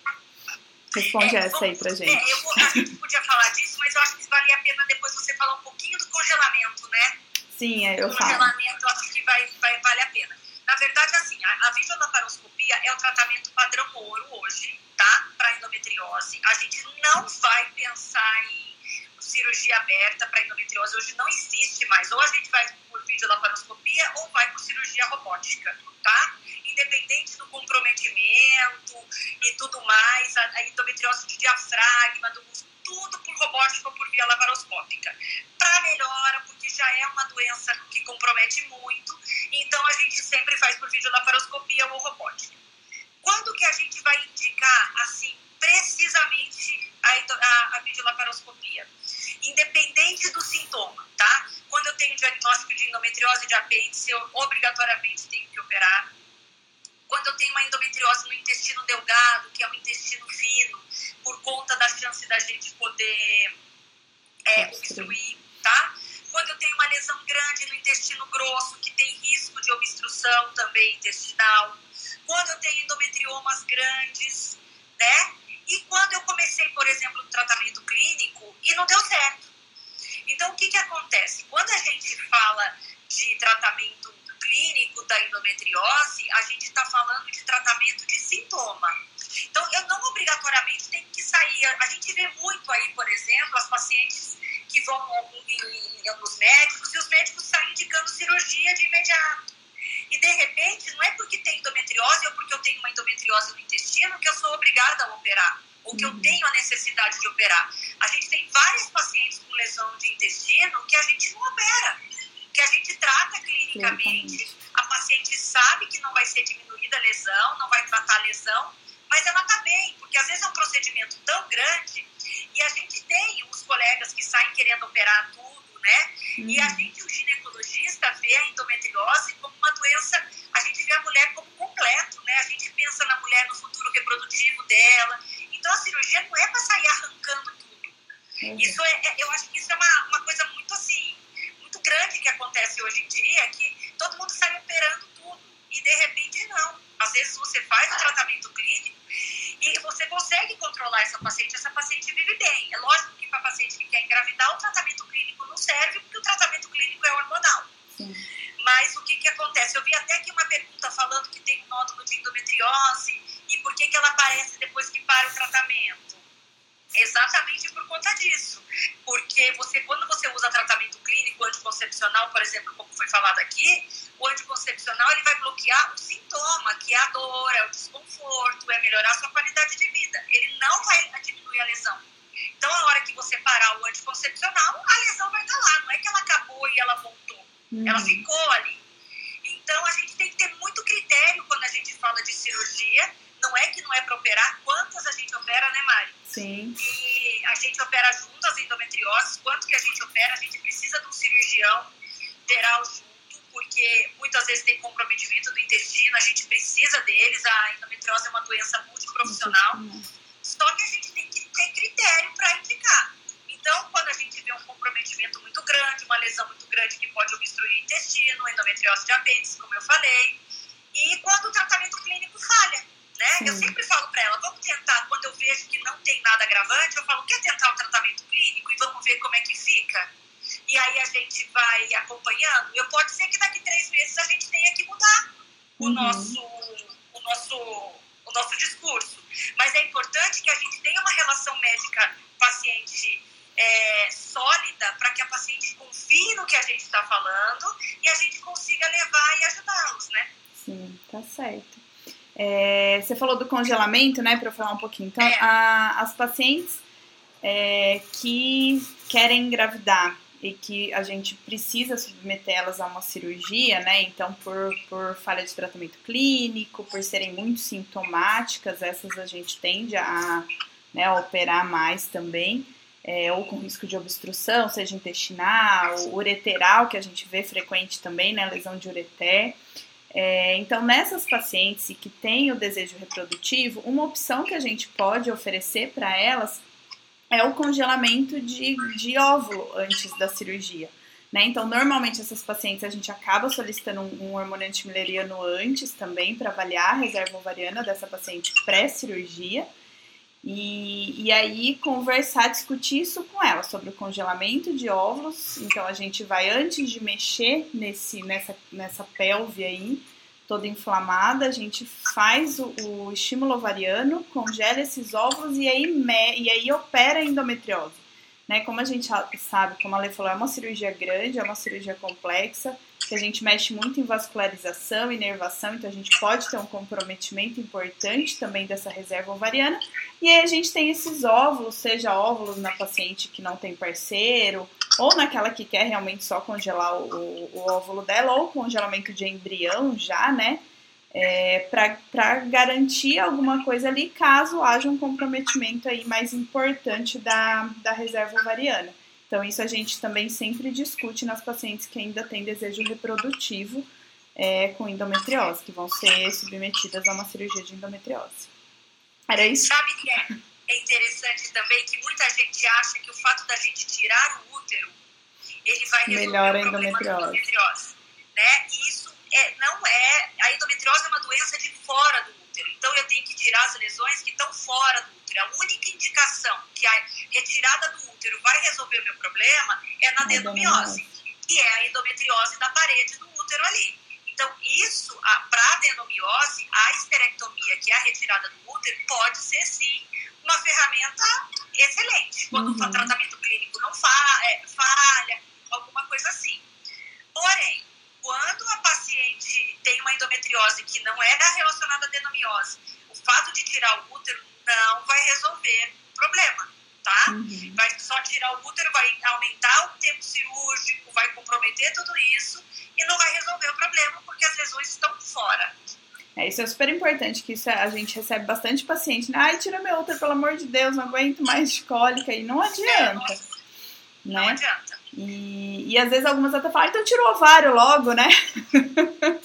Responde é, essa aí pra gente. É, eu, a gente podia falar disso, mas eu acho que vale a pena depois você falar um pouquinho do congelamento, né? Sim, é, eu falo. congelamento, eu acho que vai, vai, vale a pena. Na verdade, assim, a, a videolaparoscopia é o tratamento padrão ouro hoje, tá? Para endometriose. A gente não vai pensar em cirurgia aberta para endometriose. Hoje não existe mais. Ou a gente vai por videolaparoscopia ou vai por cirurgia robótica, tá? Independente do comprometimento e tudo mais, a, a endometriose de diafragma, do tudo por robótica ou por via laparoscópica. Para melhora, porque já é uma doença que compromete muito, então a gente sempre faz por videolaparoscopia ou robótica. Quando que a gente vai indicar, assim, precisamente a, a, a videolaparoscopia? Independente do sintoma, tá? Quando eu tenho diagnóstico de endometriose de apêndice, eu obrigatoriamente tenho que operar. Quando eu tenho uma endometriose no intestino delgado, que é o intestino fino, por conta da chance da gente poder é, obstruir, tá? Quando eu tenho uma lesão grande no intestino grosso, que tem risco de obstrução também intestinal quando eu tenho endometriomas grandes, né? E quando eu comecei, por exemplo, o tratamento clínico e não deu certo. Então, o que, que acontece? Quando a gente fala de tratamento clínico da endometriose, a gente está falando de tratamento de sintoma. Então, eu não obrigatoriamente tenho que sair. A gente vê muito aí, por exemplo, as pacientes que vão nos médicos e os médicos saem indicando cirurgia de imediato. E de repente, não é porque tem endometriose ou porque eu tenho uma endometriose no intestino que eu sou obrigada a operar, ou que eu uhum. tenho a necessidade de operar. A gente tem vários pacientes com lesão de intestino que a gente não opera, que a gente trata clinicamente, a paciente sabe que não vai ser diminuída a lesão, não vai tratar a lesão, mas ela está bem, porque às vezes é um procedimento tão grande e a gente tem os colegas que saem querendo operar tudo, né? Uhum. E a uhum. gente, o ginecologista, vê a endometriose como uma doença, a gente vê a mulher como completo, né? A gente pensa na mulher no futuro reprodutivo dela. Então a cirurgia não é para sair arrancando tudo. Uhum. Isso é, é, eu acho que isso é uma, uma coisa muito assim, grande que acontece hoje em dia, que todo mundo sai operando tudo. E de repente não. Às vezes você faz o tratamento clínico e você consegue controlar essa paciente, essa paciente vive bem. É lógico que para paciente que quer engravidar, o tratamento clínico não serve, porque o tratamento clínico é hormonal. Sim. Mas o que, que acontece? Eu vi até aqui uma pergunta falando que tem um nódulo de endometriose e por que, que ela aparece depois que para o tratamento. Exatamente por conta disso. Porque você, quando você usa tratamento clínico anticoncepcional, por exemplo, como foi falado aqui, o anticoncepcional ele vai bloquear o sintoma, que é a dor, é o desconforto, é melhorar a sua qualidade de vida. Ele não vai diminuir a lesão. Então, a hora que você parar o anticoncepcional, a lesão vai estar lá. Não é que ela acabou e ela voltou. Uhum. Ela ficou ali. Então, a gente tem que ter muito critério quando a gente fala de cirurgia. Não é que não é para operar. Quantas a gente opera, né, Mari? Sim. E a gente opera junto as endometrioses. Quanto que a gente opera? A gente precisa de um cirurgião geral junto, porque muitas vezes tem comprometimento do intestino. A gente precisa deles. A endometriose é uma doença multiprofissional. Só que a gente tem que ter critério para indicar. então, quando a gente vê um comprometimento muito grande, uma lesão muito grande que pode obstruir o intestino, endometriose de apêndice, como eu falei, e quando o tratamento clínico falha. Né? Eu sempre falo para ela, vamos tentar, quando eu vejo que não tem nada agravante, eu falo, quer tentar o tratamento clínico e vamos ver como é que fica? E aí a gente vai acompanhando. Eu pode ser que daqui três meses a gente tenha que mudar o, uhum. nosso, o, nosso, o nosso discurso. Mas é importante que a gente tenha uma relação médica-paciente é, sólida para que a paciente confie no que a gente está falando e a gente consiga levar e ajudá-los, né? Sim, tá certo. É, você falou do congelamento, né, para falar um pouquinho. Então, é. a, as pacientes é, que querem engravidar e que a gente precisa submeter elas a uma cirurgia, né? Então, por, por falha de tratamento clínico, por serem muito sintomáticas, essas a gente tende a, né, operar mais também é, ou com risco de obstrução, seja intestinal, ureteral, que a gente vê frequente também, né, lesão de ureter. É, então, nessas pacientes que têm o desejo reprodutivo, uma opção que a gente pode oferecer para elas é o congelamento de, de óvulo antes da cirurgia. Né? Então, normalmente essas pacientes a gente acaba solicitando um, um hormônio antimileriano antes também para avaliar a reserva ovariana dessa paciente pré-cirurgia. E, e aí conversar, discutir isso com ela sobre o congelamento de óvulos. Então a gente vai antes de mexer nesse, nessa, nessa pelve aí, toda inflamada, a gente faz o, o estímulo ovariano, congela esses óvulos e aí, me, e aí opera a endometriose. Né? Como a gente sabe, como a Lê falou, é uma cirurgia grande, é uma cirurgia complexa, que a gente mexe muito em vascularização, inervação, então a gente pode ter um comprometimento importante também dessa reserva ovariana. E aí a gente tem esses óvulos, seja óvulos na paciente que não tem parceiro, ou naquela que quer realmente só congelar o, o, óvulo dela, ou congelamento de embrião já, né? É, para garantir alguma coisa ali caso haja um comprometimento aí mais importante da, da reserva ovariana. Então, isso a gente também sempre discute nas pacientes que ainda têm desejo reprodutivo é, com endometriose, que vão ser submetidas a uma cirurgia de endometriose. Era isso? Sabe que é, é interessante também que muita gente acha que o fato da gente tirar o útero, ele vai resolver Melhora o problema da endometriose. Né? E isso é, não é... A endometriose é uma doença de fora do útero. Então, eu tenho que tirar as lesões que estão fora do útero. A única indicação que a retirada do útero vai resolver o meu problema é na adenomiose, que é a endometriose da parede do útero ali. Então, isso, para a adenomiose, a esterectomia, que é a retirada do útero, pode ser sim uma ferramenta excelente. Quando uhum. o tratamento clínico não fa é, falha, alguma coisa assim. Porém, quando a paciente tem uma endometriose que não é relacionada à adenomiose, o fato de tirar o útero não vai resolver o problema, tá? Uhum. Vai só tirar o útero, vai aumentar o tempo cirúrgico, vai comprometer tudo isso e não vai resolver o problema porque as lesões estão fora. É, isso é super importante, que isso é, a gente recebe bastante paciente, né? Ai, tira meu útero, pelo amor de Deus, não aguento mais de cólica, e não adianta. É, não né? adianta. E, e às vezes algumas até falam, então tira o ovário logo, né? [laughs]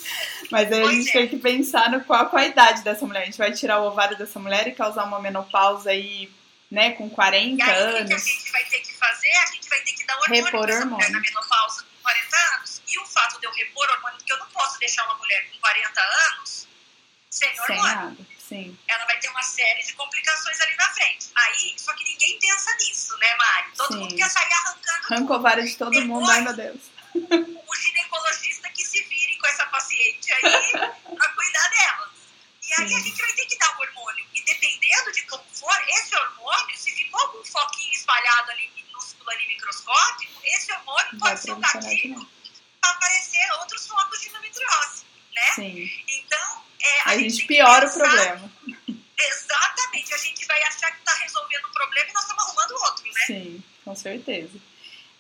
Mas aí a gente é. tem que pensar no qual, qual a idade dessa mulher. A gente vai tirar o ovário dessa mulher e causar uma menopausa aí, né, com 40 e aí, anos. O que a gente vai ter que fazer? A gente vai ter que dar hormônio repor pra hormônio. mulher na menopausa com 40 anos. E o fato de eu repor hormônio, porque eu não posso deixar uma mulher com 40 anos sem hormônio. Sem nada. Sim. Ela vai ter uma série de complicações ali na frente. Aí, só que ninguém pensa nisso, né, Mari? Todo Sim. mundo quer sair arrancando. Arranca o vários de todo Depois, mundo, ai meu Deus. O ginecologista que se vire com essa paciente aí pra cuidar dela. E aí a gente vai ter que dar o hormônio. E dependendo de como for, esse hormônio, se ficou algum foquinho espalhado ali, minúsculo ali, microscópico, esse hormônio pode ser um gatilho para aparecer outros focos de endometriose, né? Sim. Então, é, a, a, gente, gente piora pensar, o problema. Exatamente, a gente vai achar que está resolvendo o problema e nós estamos arrumando outro, né? Sim, com certeza.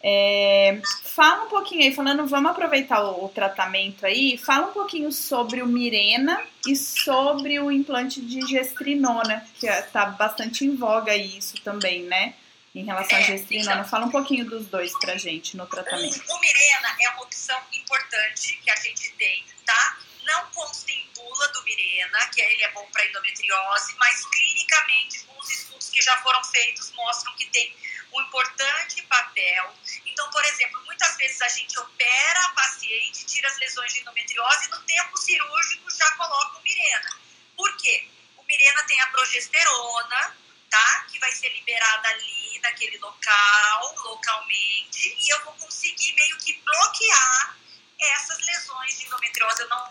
É, fala um pouquinho aí, falando, vamos aproveitar o, o, tratamento aí, fala um pouquinho sobre o Mirena e sobre o implante de gestrinona, que está é, bastante em voga isso também, né? Em relação é, à gestrinona. Então, fala um pouquinho dos dois pra gente no tratamento. O, o Mirena é uma opção importante que a gente tem, tá? Não consta em bula do Mirena, que ele é bom para endometriose, mas clinicamente, com os estudos que já foram feitos, mostram que tem um importante papel. Então, por exemplo, muitas vezes a gente opera a paciente, tira as lesões de endometriose e no tempo cirúrgico já coloca o Mirena. Por quê? O Mirena tem a progesterona, tá? Que vai ser liberada ali naquele local, localmente, e eu vou conseguir meio que bloquear essas lesões de endometriose. Eu não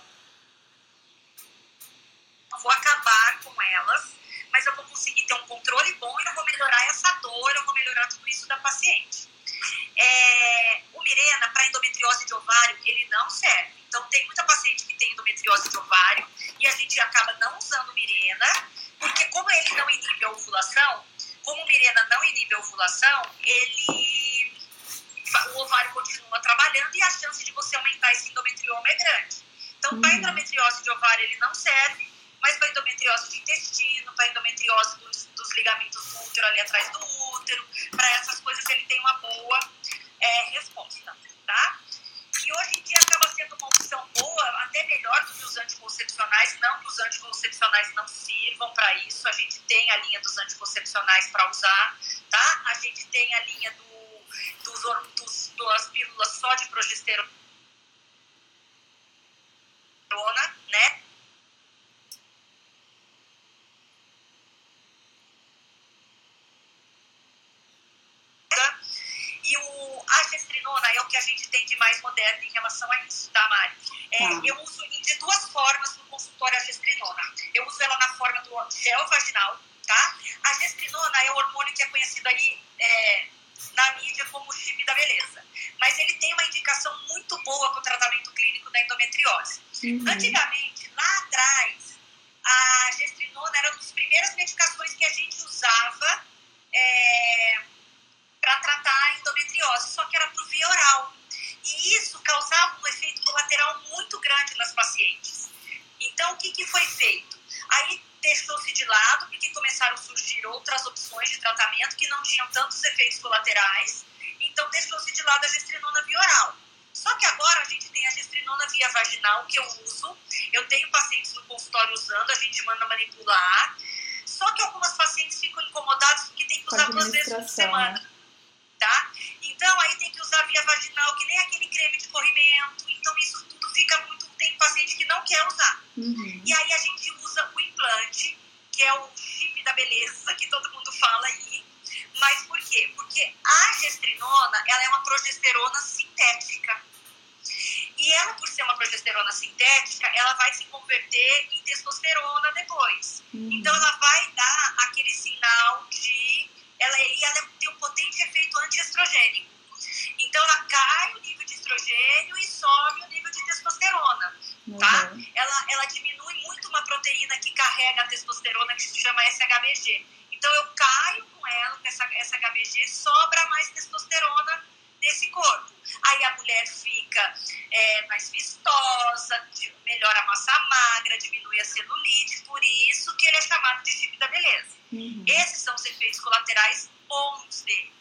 vou acabar com elas, mas eu vou conseguir ter um controle bom e eu vou melhorar essa dor, eu vou melhorar tudo isso da paciente. É, o Mirena, para endometriose de ovário, ele não serve. Então, tem muita paciente que tem endometriose de ovário e a gente acaba não usando Mirena, porque como ele não inibe a ovulação, como o Mirena não inibe a ovulação, ele o ovário continua trabalhando e a chance de você aumentar esse endometrioma é grande. Então, uhum. para endometriose de ovário, ele não serve, mas para endometriose de intestino, para endometriose dos, dos, ligamentos do útero ali atrás do útero, para essas coisas ele tem uma boa é, resposta, tá? E hoje em dia acaba sendo uma opção boa, até melhor do que os anticoncepcionais, não que os anticoncepcionais não sirvam para isso, a gente tem a linha dos anticoncepcionais para usar, tá? A gente tem a linha do, dos, dos, das pílulas só de progesterona, né? E o, a gestrinona é o que a gente tem de mais moderno em relação a isso, tá, Mari? É, tá. Eu uso de duas formas no consultório a gestrinona. Eu uso ela na forma do gel vaginal, tá? A gestrinona é o hormônio que é conhecido aí é, na mídia como chip da beleza. Mas ele tem uma indicação muito boa para o tratamento clínico da endometriose. Uhum. Antigamente, lá atrás, a gestrinona era uma das primeiras medicações que a gente usava deixou-se de lado a gestrinona via oral. Só que agora a gente tem a gestrinona via vaginal, que eu uso. Eu tenho pacientes no consultório usando, a gente manda manipular. Só que algumas pacientes ficam incomodadas porque tem que usar duas vezes por semana. Né? tá? Então, aí tem que usar via vaginal, que nem aquele creme de corrimento. Então, isso tudo fica muito... Tem paciente que não quer usar. Uhum. E aí a gente usa o implante, que é o chip da beleza, que todo mundo fala aí. Mas por quê? Porque a gestrinona, ela é uma progesterona sintética. E ela, por ser uma progesterona sintética, ela vai se converter em testosterona depois. Uhum. Então, ela vai dar aquele sinal de ela, e ela tem um potente efeito antiestrogênico. Então, ela cai o nível de estrogênio e sobe o nível de testosterona, tá? Uhum. Ela, ela diminui muito uma proteína que carrega a testosterona, que se chama SHBG. Então, eu caio com ela, com essa SHBG, sobra mais testosterona nesse corpo. Aí a mulher fica é, mais vistosa, melhora a massa magra, diminui a celulite, por isso que ele é chamado de chip da beleza. Uhum. Esses são os efeitos colaterais bons dele.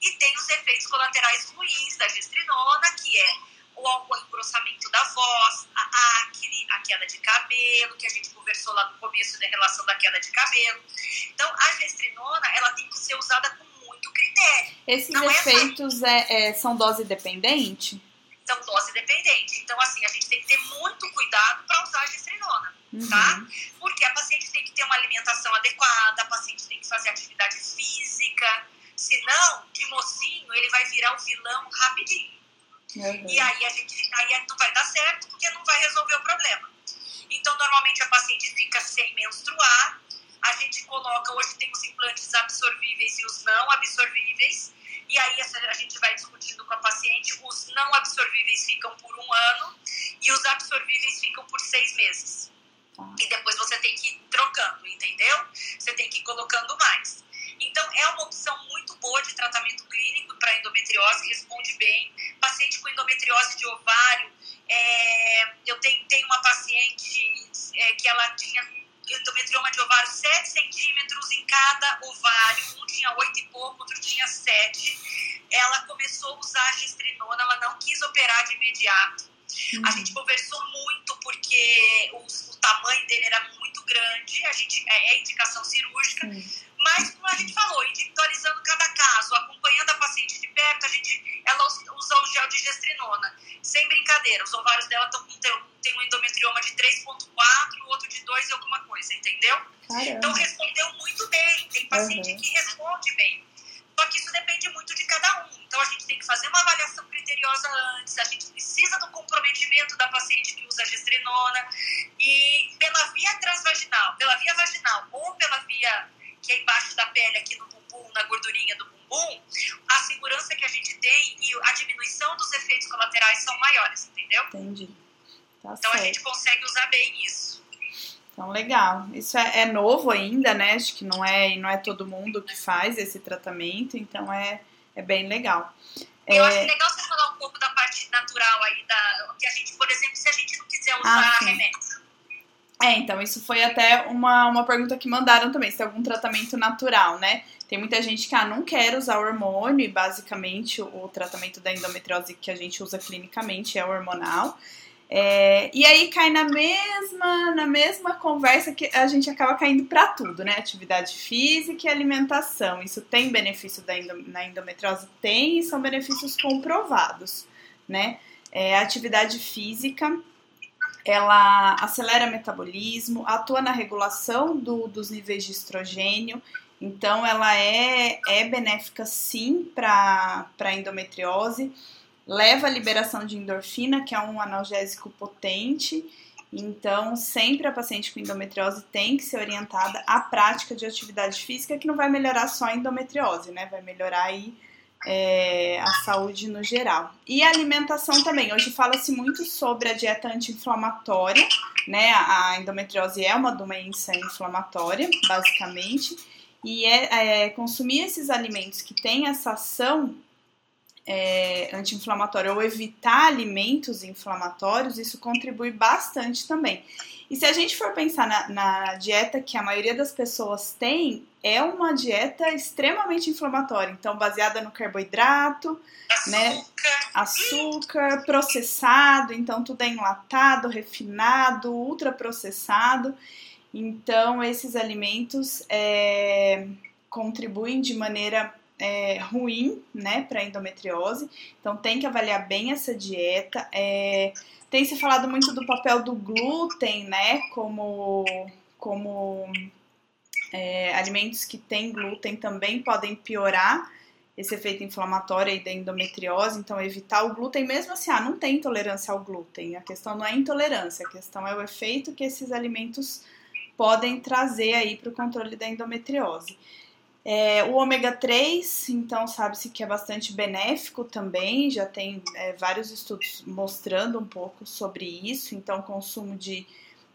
E tem os efeitos colaterais ruins da gestrinona, que é o engrossamento da voz, a acne, a queda de cabelo, que a gente conversou lá no começo da relação da queda de cabelo. Então, a gestrinona, ela tem que ser usada com muito critério. Esses Não é efeitos é é, são dose dependente? São dose dependente. Então, assim, a gente tem que ter muito cuidado para usar a gestrinona, uhum. tá? Porque a paciente tem que ter uma alimentação adequada, a paciente tem que fazer atividade física, senão, de mocinho, ele vai virar o um vilão rapidinho. Uhum. E aí a gente aí não vai dar certo porque não vai resolver o problema. Então, normalmente a paciente fica sem menstruar, a gente coloca, hoje tem os implantes absorvíveis e os não absorvíveis, e aí a gente vai discutindo com a paciente, os não absorvíveis ficam por um ano e os absorvíveis ficam por seis meses. Tá. E depois você tem que ir trocando, entendeu? Você tem que ir colocando mais. Então, é uma opção muito boa de tratamento clínico para endometriose, responde bem. Paciente com endometriose de ovário, é, eu tenho, tenho uma paciente é, que ela tinha endometrioma de ovário 7 centímetros em cada ovário, um tinha 8 e pouco, outro tinha 7. Ela começou a usar a gestrinona, ela não quis operar de imediato. Uhum. A gente conversou muito porque o, o, tamanho dele era muito grande, a gente é, é indicação cirúrgica, Sim. Mas como a gente falou, individualizando cada caso, acompanhando a paciente de perto, a gente, ela usa o gel de gestrinona. Sem brincadeira, os ovários dela estão com tem um endometrioma de 3.4, o outro de 2 e alguma coisa, entendeu? Caramba. Então respondeu muito bem. Tem paciente uhum. que responde bem. Só que isso depende muito de cada um. Então a gente tem que fazer uma avaliação criteriosa antes, a gente precisa do comprometimento da paciente que usa gestrinona e pela via transvaginal, pela via vaginal ou pela via que é embaixo da pele aqui no bumbum, na gordurinha do bumbum, a segurança que a gente tem e a diminuição dos efeitos colaterais são maiores, entendeu? Entendi. Tá então certo. a gente consegue usar bem isso. Então, legal. Isso é, é, novo ainda, né? Acho que não é, não é todo mundo que faz esse tratamento, então é, é bem legal. Eu é... acho legal você falar um pouco da parte natural aí, da, que a gente, por exemplo, se a gente não quiser usar ah, remédio. É, então, isso foi até uma, uma pergunta que mandaram também, se tem algum tratamento natural, né? Tem muita gente que ah, não quer usar hormônio, e basicamente o, tratamento da endometriose que a gente usa clinicamente é hormonal. É, e aí cai na mesma, na mesma conversa que a gente acaba caindo para tudo, né? Atividade física e alimentação. Isso tem benefício da na endometriose? Tem, e são benefícios comprovados, né? É, atividade física, ela acelera metabolismo, atua na regulação do, dos níveis de estrogênio, então ela é, é benéfica sim para a endometriose leva à liberação de endorfina, que é um analgésico potente. Então, sempre a paciente com endometriose tem que ser orientada à prática de atividade física, que não vai melhorar só a endometriose, né? Vai melhorar aí é, a saúde no geral. E a alimentação também. Hoje fala-se muito sobre a dieta anti-inflamatória, né? A endometriose é uma doença inflamatória, basicamente. E é, é consumir esses alimentos que têm essa ação é, anti-inflamatório ou evitar alimentos inflamatórios, isso contribui bastante também. E se a gente for pensar na, na, dieta que a maioria das pessoas tem, é uma dieta extremamente inflamatória. Então, baseada no carboidrato, açúcar. né? Açúcar, processado, então tudo é enlatado, refinado, ultraprocessado. Então, esses alimentos é, contribuem de maneira é, ruim, né, para endometriose. Então tem que avaliar bem essa dieta. É, tem se falado muito do papel do glúten, né, como como é, alimentos que têm glúten também podem piorar esse efeito inflamatório aí da endometriose, então evitar o glúten, mesmo assim, ah, não tem intolerância ao glúten, a questão não é intolerância, a questão é o efeito que esses alimentos podem trazer aí para o controle da endometriose. É, o ômega 3, então, sabe-se que é bastante benéfico também, já tem é, vários estudos mostrando um pouco sobre isso. Então, consumo de,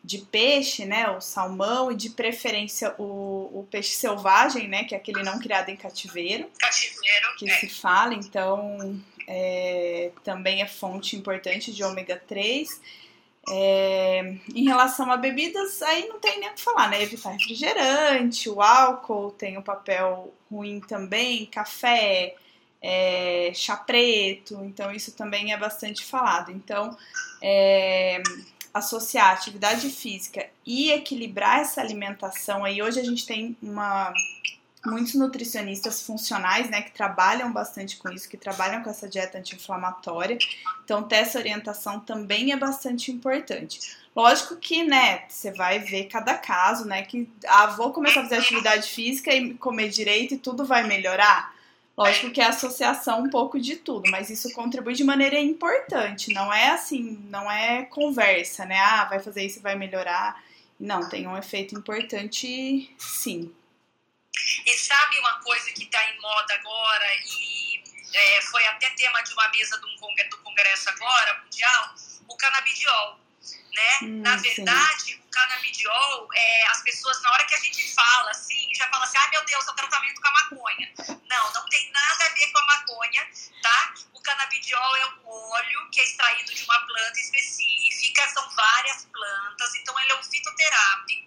de peixe, né, o salmão, e de preferência o, o peixe selvagem, né, que é aquele não criado em cativeiro. Cativeiro, que é. se fala, então, é, também é fonte importante de ômega 3. É, em relação a bebidas, aí não tem nem o que falar, né? Evitar refrigerante, o álcool tem um papel ruim também, café, é, chá preto, então isso também é bastante falado. Então, é, associar atividade física e equilibrar essa alimentação, aí hoje a gente tem uma muitos nutricionistas funcionais, né, que trabalham bastante com isso, que trabalham com essa dieta anti-inflamatória. Então, ter essa orientação também é bastante importante. Lógico que, né, você vai ver cada caso, né, que ah, vou começar a fazer atividade física e comer direito e tudo vai melhorar. Lógico que é associação um pouco de tudo, mas isso contribui de maneira importante. Não é assim, não é conversa, né? Ah, vai fazer isso e vai melhorar. Não, tem um efeito importante, sim. E sabe uma coisa que está em moda agora e é, foi até tema de uma mesa do, do congresso agora, mundial, o canabidiol. Né? Hum, na verdade, sim. o canabidiol, é, as pessoas, na hora que a gente fala assim, já fala assim, ah, meu Deus, é o tratamento com a maconha. Não, não tem nada a ver com a maconha, tá? O canabidiol é um óleo que é extraído de uma planta específica, são várias plantas, então ele é um fitoterápico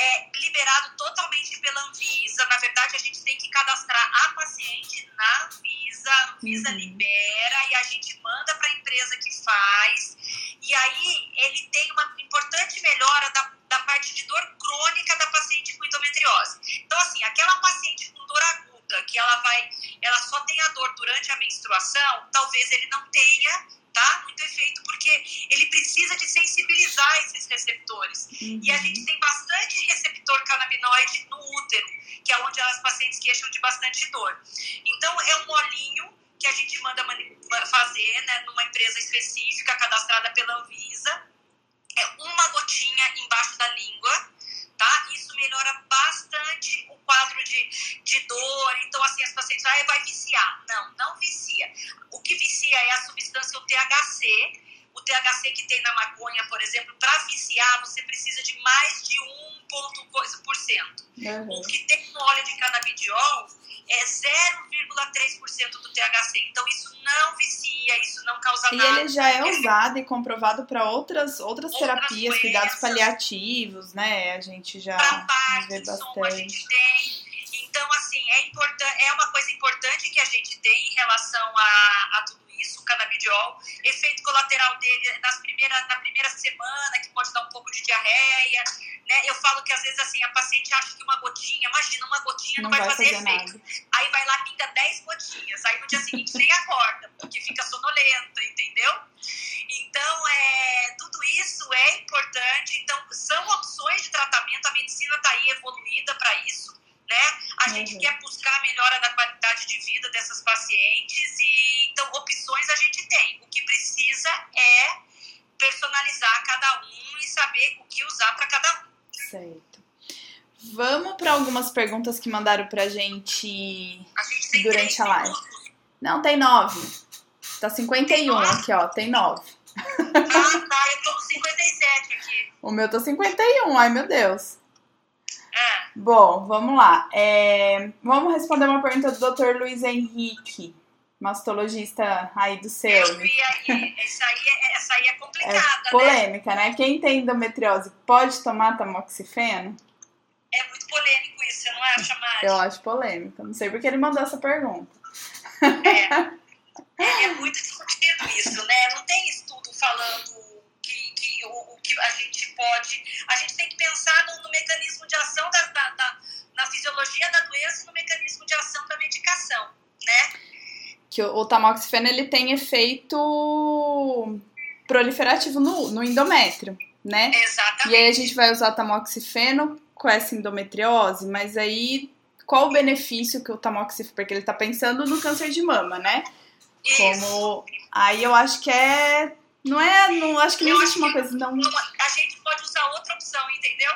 é liberado totalmente pela Anvisa. Na verdade, a gente tem que cadastrar a paciente na Anvisa, a Anvisa uhum. libera e a gente manda para a empresa que faz. E aí ele tem uma importante melhora da, da parte de dor crônica da paciente com endometriose. Então, assim, aquela paciente com dor aguda, que ela vai, ela só tem a dor durante a menstruação, talvez ele não tenha tá? Muito efeito, porque ele precisa de sensibilizar esses receptores. Uhum. E a gente tem bastante receptor canabinoide no útero, que é onde as pacientes queixam de bastante dor. Então, é um olhinho que a gente manda fazer né, numa empresa específica, cadastrada pela Anvisa. É uma gotinha embaixo da língua, tá? Isso melhora bastante o quadro de, de dor. Então, assim, as pacientes, ah, vai viciar. Não, não vicia. O que vicia é a substância, o THC. O THC que tem na maconha, por exemplo, para viciar, você precisa de mais de 1,2%. Uhum. O que tem no óleo de canabidiol é 0,3% do THC. Então, isso não vicia, isso não causa e nada. E ele já é usado e comprovado para outras, outras, outras terapias, doenças. cuidados paliativos, né? A gente já vê bastante. A gente tem. Então, assim, é, importante, é uma coisa importante que a gente tem em relação a, a tudo isso, o canabidiol. Efeito colateral dele nas primeira, na primeira semana, que pode dar um pouco de diarreia. Né? Eu falo que às vezes assim, a paciente acha que uma gotinha, imagina, uma gotinha não, não vai, vai, fazer, fazer efeito. Aí vai lá, pinga 10 gotinhas. Aí no dia seguinte nem acorda, porque fica sonolenta, entendeu? Então, é, tudo isso é importante. Então, são opções de tratamento. A medicina está aí evoluída para isso né? A uhum. gente quer buscar a melhora da qualidade de vida dessas pacientes e então opções a gente tem. O que precisa é personalizar cada um e saber o que usar para cada um. Certo. Vamos para algumas perguntas que mandaram pra gente, gente durante a live. Minutos. Não, tem nove. Tá 51 aqui, ó. Tem nove. Ah, tá. Eu tô com 57 aqui. O meu tá 51. Ai, meu Deus. Bom, vamos lá. É, vamos responder uma pergunta do Dr. Luiz Henrique, mastologista aí do seu. Eu vi aí. Essa aí, é, essa aí é complicada, é polêmica, né? né? Quem tem endometriose pode tomar tamoxifeno? É muito polêmico isso, você não acha, Mari? Eu acho polêmico. Não sei porque ele mandou essa pergunta. É. é, é muito discutido isso, né? Não tem estudo falando que a gente pode. A gente tem que pensar no, no mecanismo de ação da, da, da, na fisiologia da doença e no mecanismo de ação da medicação, né? Que o, o tamoxifeno ele tem efeito proliferativo no, no endométrio, né? Exatamente. E aí a gente vai usar tamoxifeno com essa endometriose, mas aí qual o benefício que o tamoxifeno, porque ele tá pensando no câncer de mama, né? Isso. Como aí eu acho que é não é, não acho que não existe uma coisa não. A gente pode usar outra opção, entendeu?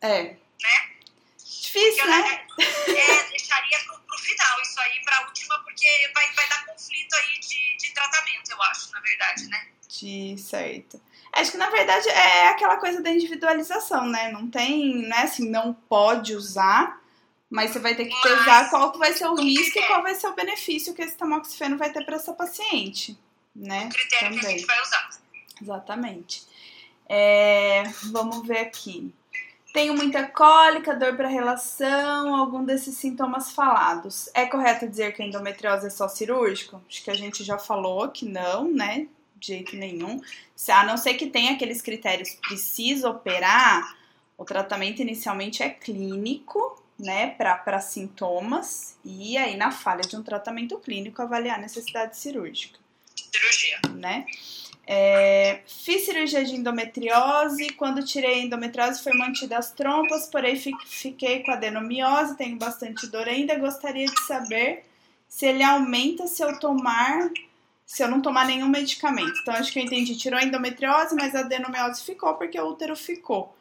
É. Né? Difícil, porque né? É, é, deixaria pro, pro final isso aí, pra última, porque vai, vai dar conflito aí de, de tratamento, eu acho, na verdade, né? De certo. Acho que na verdade é aquela coisa da individualização, né? Não tem, né, assim, não pode usar, mas você vai ter que mas, pesar qual que vai ser o risco é. e qual vai ser o benefício que esse tamoxifeno vai ter para essa paciente né? O critério Também. que a gente vai usar. Exatamente. É, vamos ver aqui. Tenho muita cólica, dor para relação, algum desses sintomas falados. É correto dizer que a endometriose é só cirúrgico? Acho que a gente já falou que não, né? De jeito nenhum. A não ser que tenha aqueles critérios precisa operar, o tratamento inicialmente é clínico, né, para sintomas, e aí na falha de um tratamento clínico avaliar a necessidade cirúrgica cirurgia. Né? É, fiz cirurgia de endometriose. Quando tirei a endometriose, foi mantida as trompas, porém fiquei com adenomiose, tenho bastante dor ainda. Gostaria de saber se ele aumenta se eu tomar, se eu não tomar nenhum medicamento. Então, acho que eu entendi. Tirou a endometriose, mas a adenomiose ficou porque o útero ficou.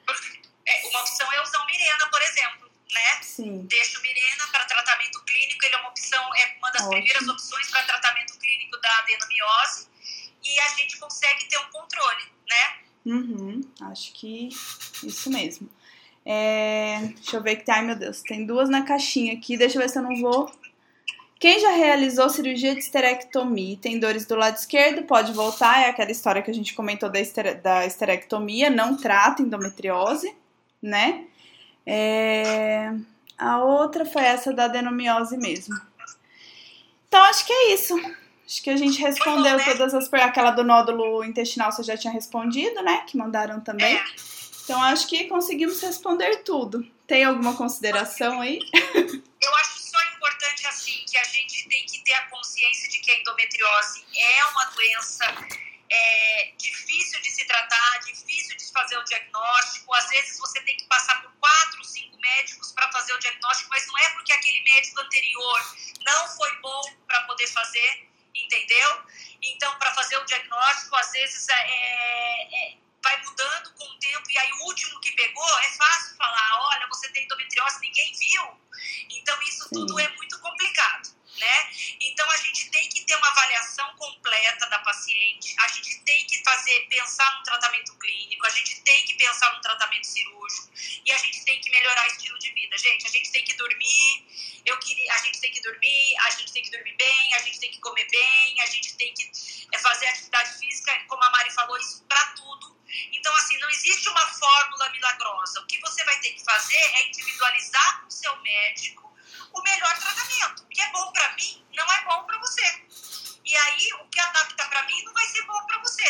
É, uma opção é usar o Mirena, por exemplo. Né? Sim. Deixa o Mirena para tratamento clínico, ele é uma opção, é uma das Ótimo. primeiras opções para tratamento clínico da adenomiose e a gente consegue ter um controle, né? Uhum, acho que isso mesmo. É, deixa eu ver que tem. Ai meu Deus, tem duas na caixinha aqui. Deixa eu ver se eu não vou. Quem já realizou cirurgia de esterectomia e tem dores do lado esquerdo, pode voltar. É aquela história que a gente comentou da, estere... da esterectomia, não trata endometriose, né? É... A outra foi essa da adenomiose mesmo. Então acho que é isso Acho que a gente respondeu bom, né? todas as perguntas. Aquela do nódulo intestinal você já tinha respondido, né? Que mandaram também. É. Então acho que conseguimos responder tudo. Tem alguma consideração aí? [laughs] Eu acho só importante assim que a gente tem que ter a consciência de que a endometriose é uma doença é, difícil de se tratar, difícil de fazer o diagnóstico. Às vezes você tem que passar por quatro, cinco médicos para fazer o diagnóstico, mas não é porque aquele médico anterior não foi bom para poder fazer, entendeu? Então, para fazer o diagnóstico, às vezes é, é, vai mudando com o tempo, e aí o último que pegou é fácil falar: olha, você tem endometriose, ninguém viu. Então, isso tudo é muito complicado né? Então a gente tem que ter uma avaliação completa da paciente, a gente tem que fazer, pensar no tratamento clínico, a gente tem que pensar no tratamento cirúrgico e a gente tem que melhorar o estilo de vida, gente. A gente tem que dormir, eu queria, a gente tem que dormir, a gente tem que dormir bem, a gente tem que comer bem, a gente tem que é, fazer atividade física, como a Mari falou, isso para tudo. Então, assim, não existe uma fórmula milagrosa. O que você vai ter que fazer é individualizar com o seu médico o melhor tratamento. O que é bom para mim não é bom para você. E aí, o que adapta para mim não vai ser bom para você.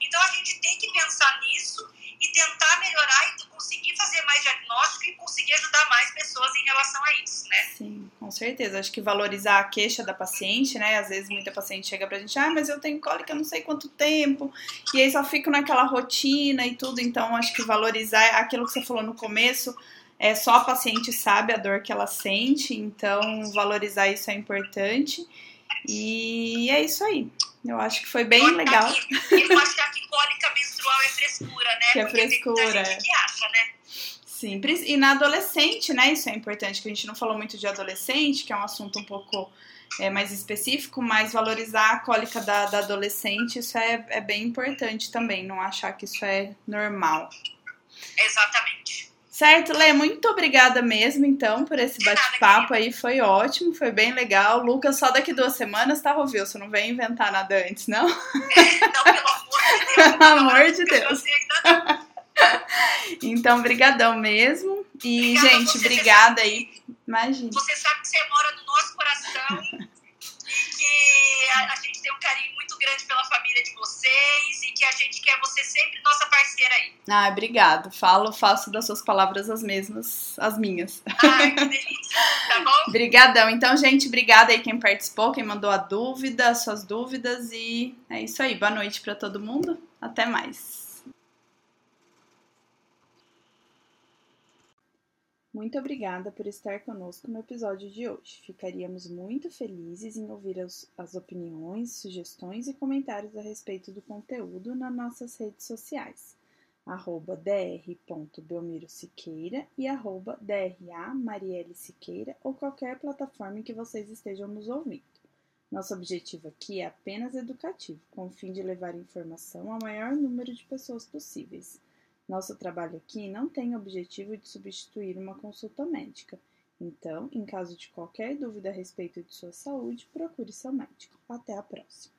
Então, a gente tem que pensar nisso e tentar melhorar e conseguir fazer mais diagnóstico e conseguir ajudar mais pessoas em relação a isso, né? Sim, com certeza. Acho que valorizar a queixa da paciente, né? Às vezes muita paciente chega pra gente, ah, mas eu tenho cólica não sei quanto tempo, e aí só fico naquela rotina e tudo. Então, acho que valorizar aquilo que você falou no começo, é só a paciente sabe a dor que ela sente, então valorizar isso é importante. E é isso aí. Eu acho que foi bem legal. Eu achar que cólica menstrual é frescura, né? Que é Porque frescura. Tem que acha, né? Sim, e na adolescente, né? Isso é importante, que a gente não falou muito de adolescente, que é um assunto um pouco é, mais específico, mas valorizar a cólica da, da adolescente, isso é, é bem importante também, não achar que isso é normal. Exatamente. Certo, Lê, muito obrigada mesmo, então, por esse bate-papo aí. Foi ótimo, foi bem legal. Lucas, só daqui duas semanas tá ouvindo, você não vem inventar nada antes, não? [laughs] Não, pelo amor de Deus. [laughs] pelo amor de Deus. [laughs] então, brigadão mesmo. E, Obrigada gente, obrigada aí. Imagina. Você sabe que você mora no nosso coração e que a, a gente tem um carinho muito grande pela família de vocês e que a gente quer você sempre nossa parceira aí. Ah, obrigado. Falo, faço das suas palavras as mesmas, as minhas. Ai, que delícia. Tá bom? [laughs] Obrigadão. Então, gente, obrigada aí quem participou, quem mandou a dúvida, as suas dúvidas e é isso aí. Boa noite para todo mundo. Até mais. Muito obrigada por estar conosco no episódio de hoje. Ficaríamos muito felizes em ouvir as, as, opiniões, sugestões e comentários a respeito do conteúdo nas nossas redes sociais, arroba e arroba ou qualquer plataforma em que vocês estejam nos ouvindo. Nosso objetivo aqui é apenas educativo, com o fim de levar informação ao maior número de pessoas possíveis. Nosso trabalho aqui não tem objetivo de substituir uma consulta médica. Então, em caso de qualquer dúvida a respeito de sua saúde, procure seu médico. Até a próxima!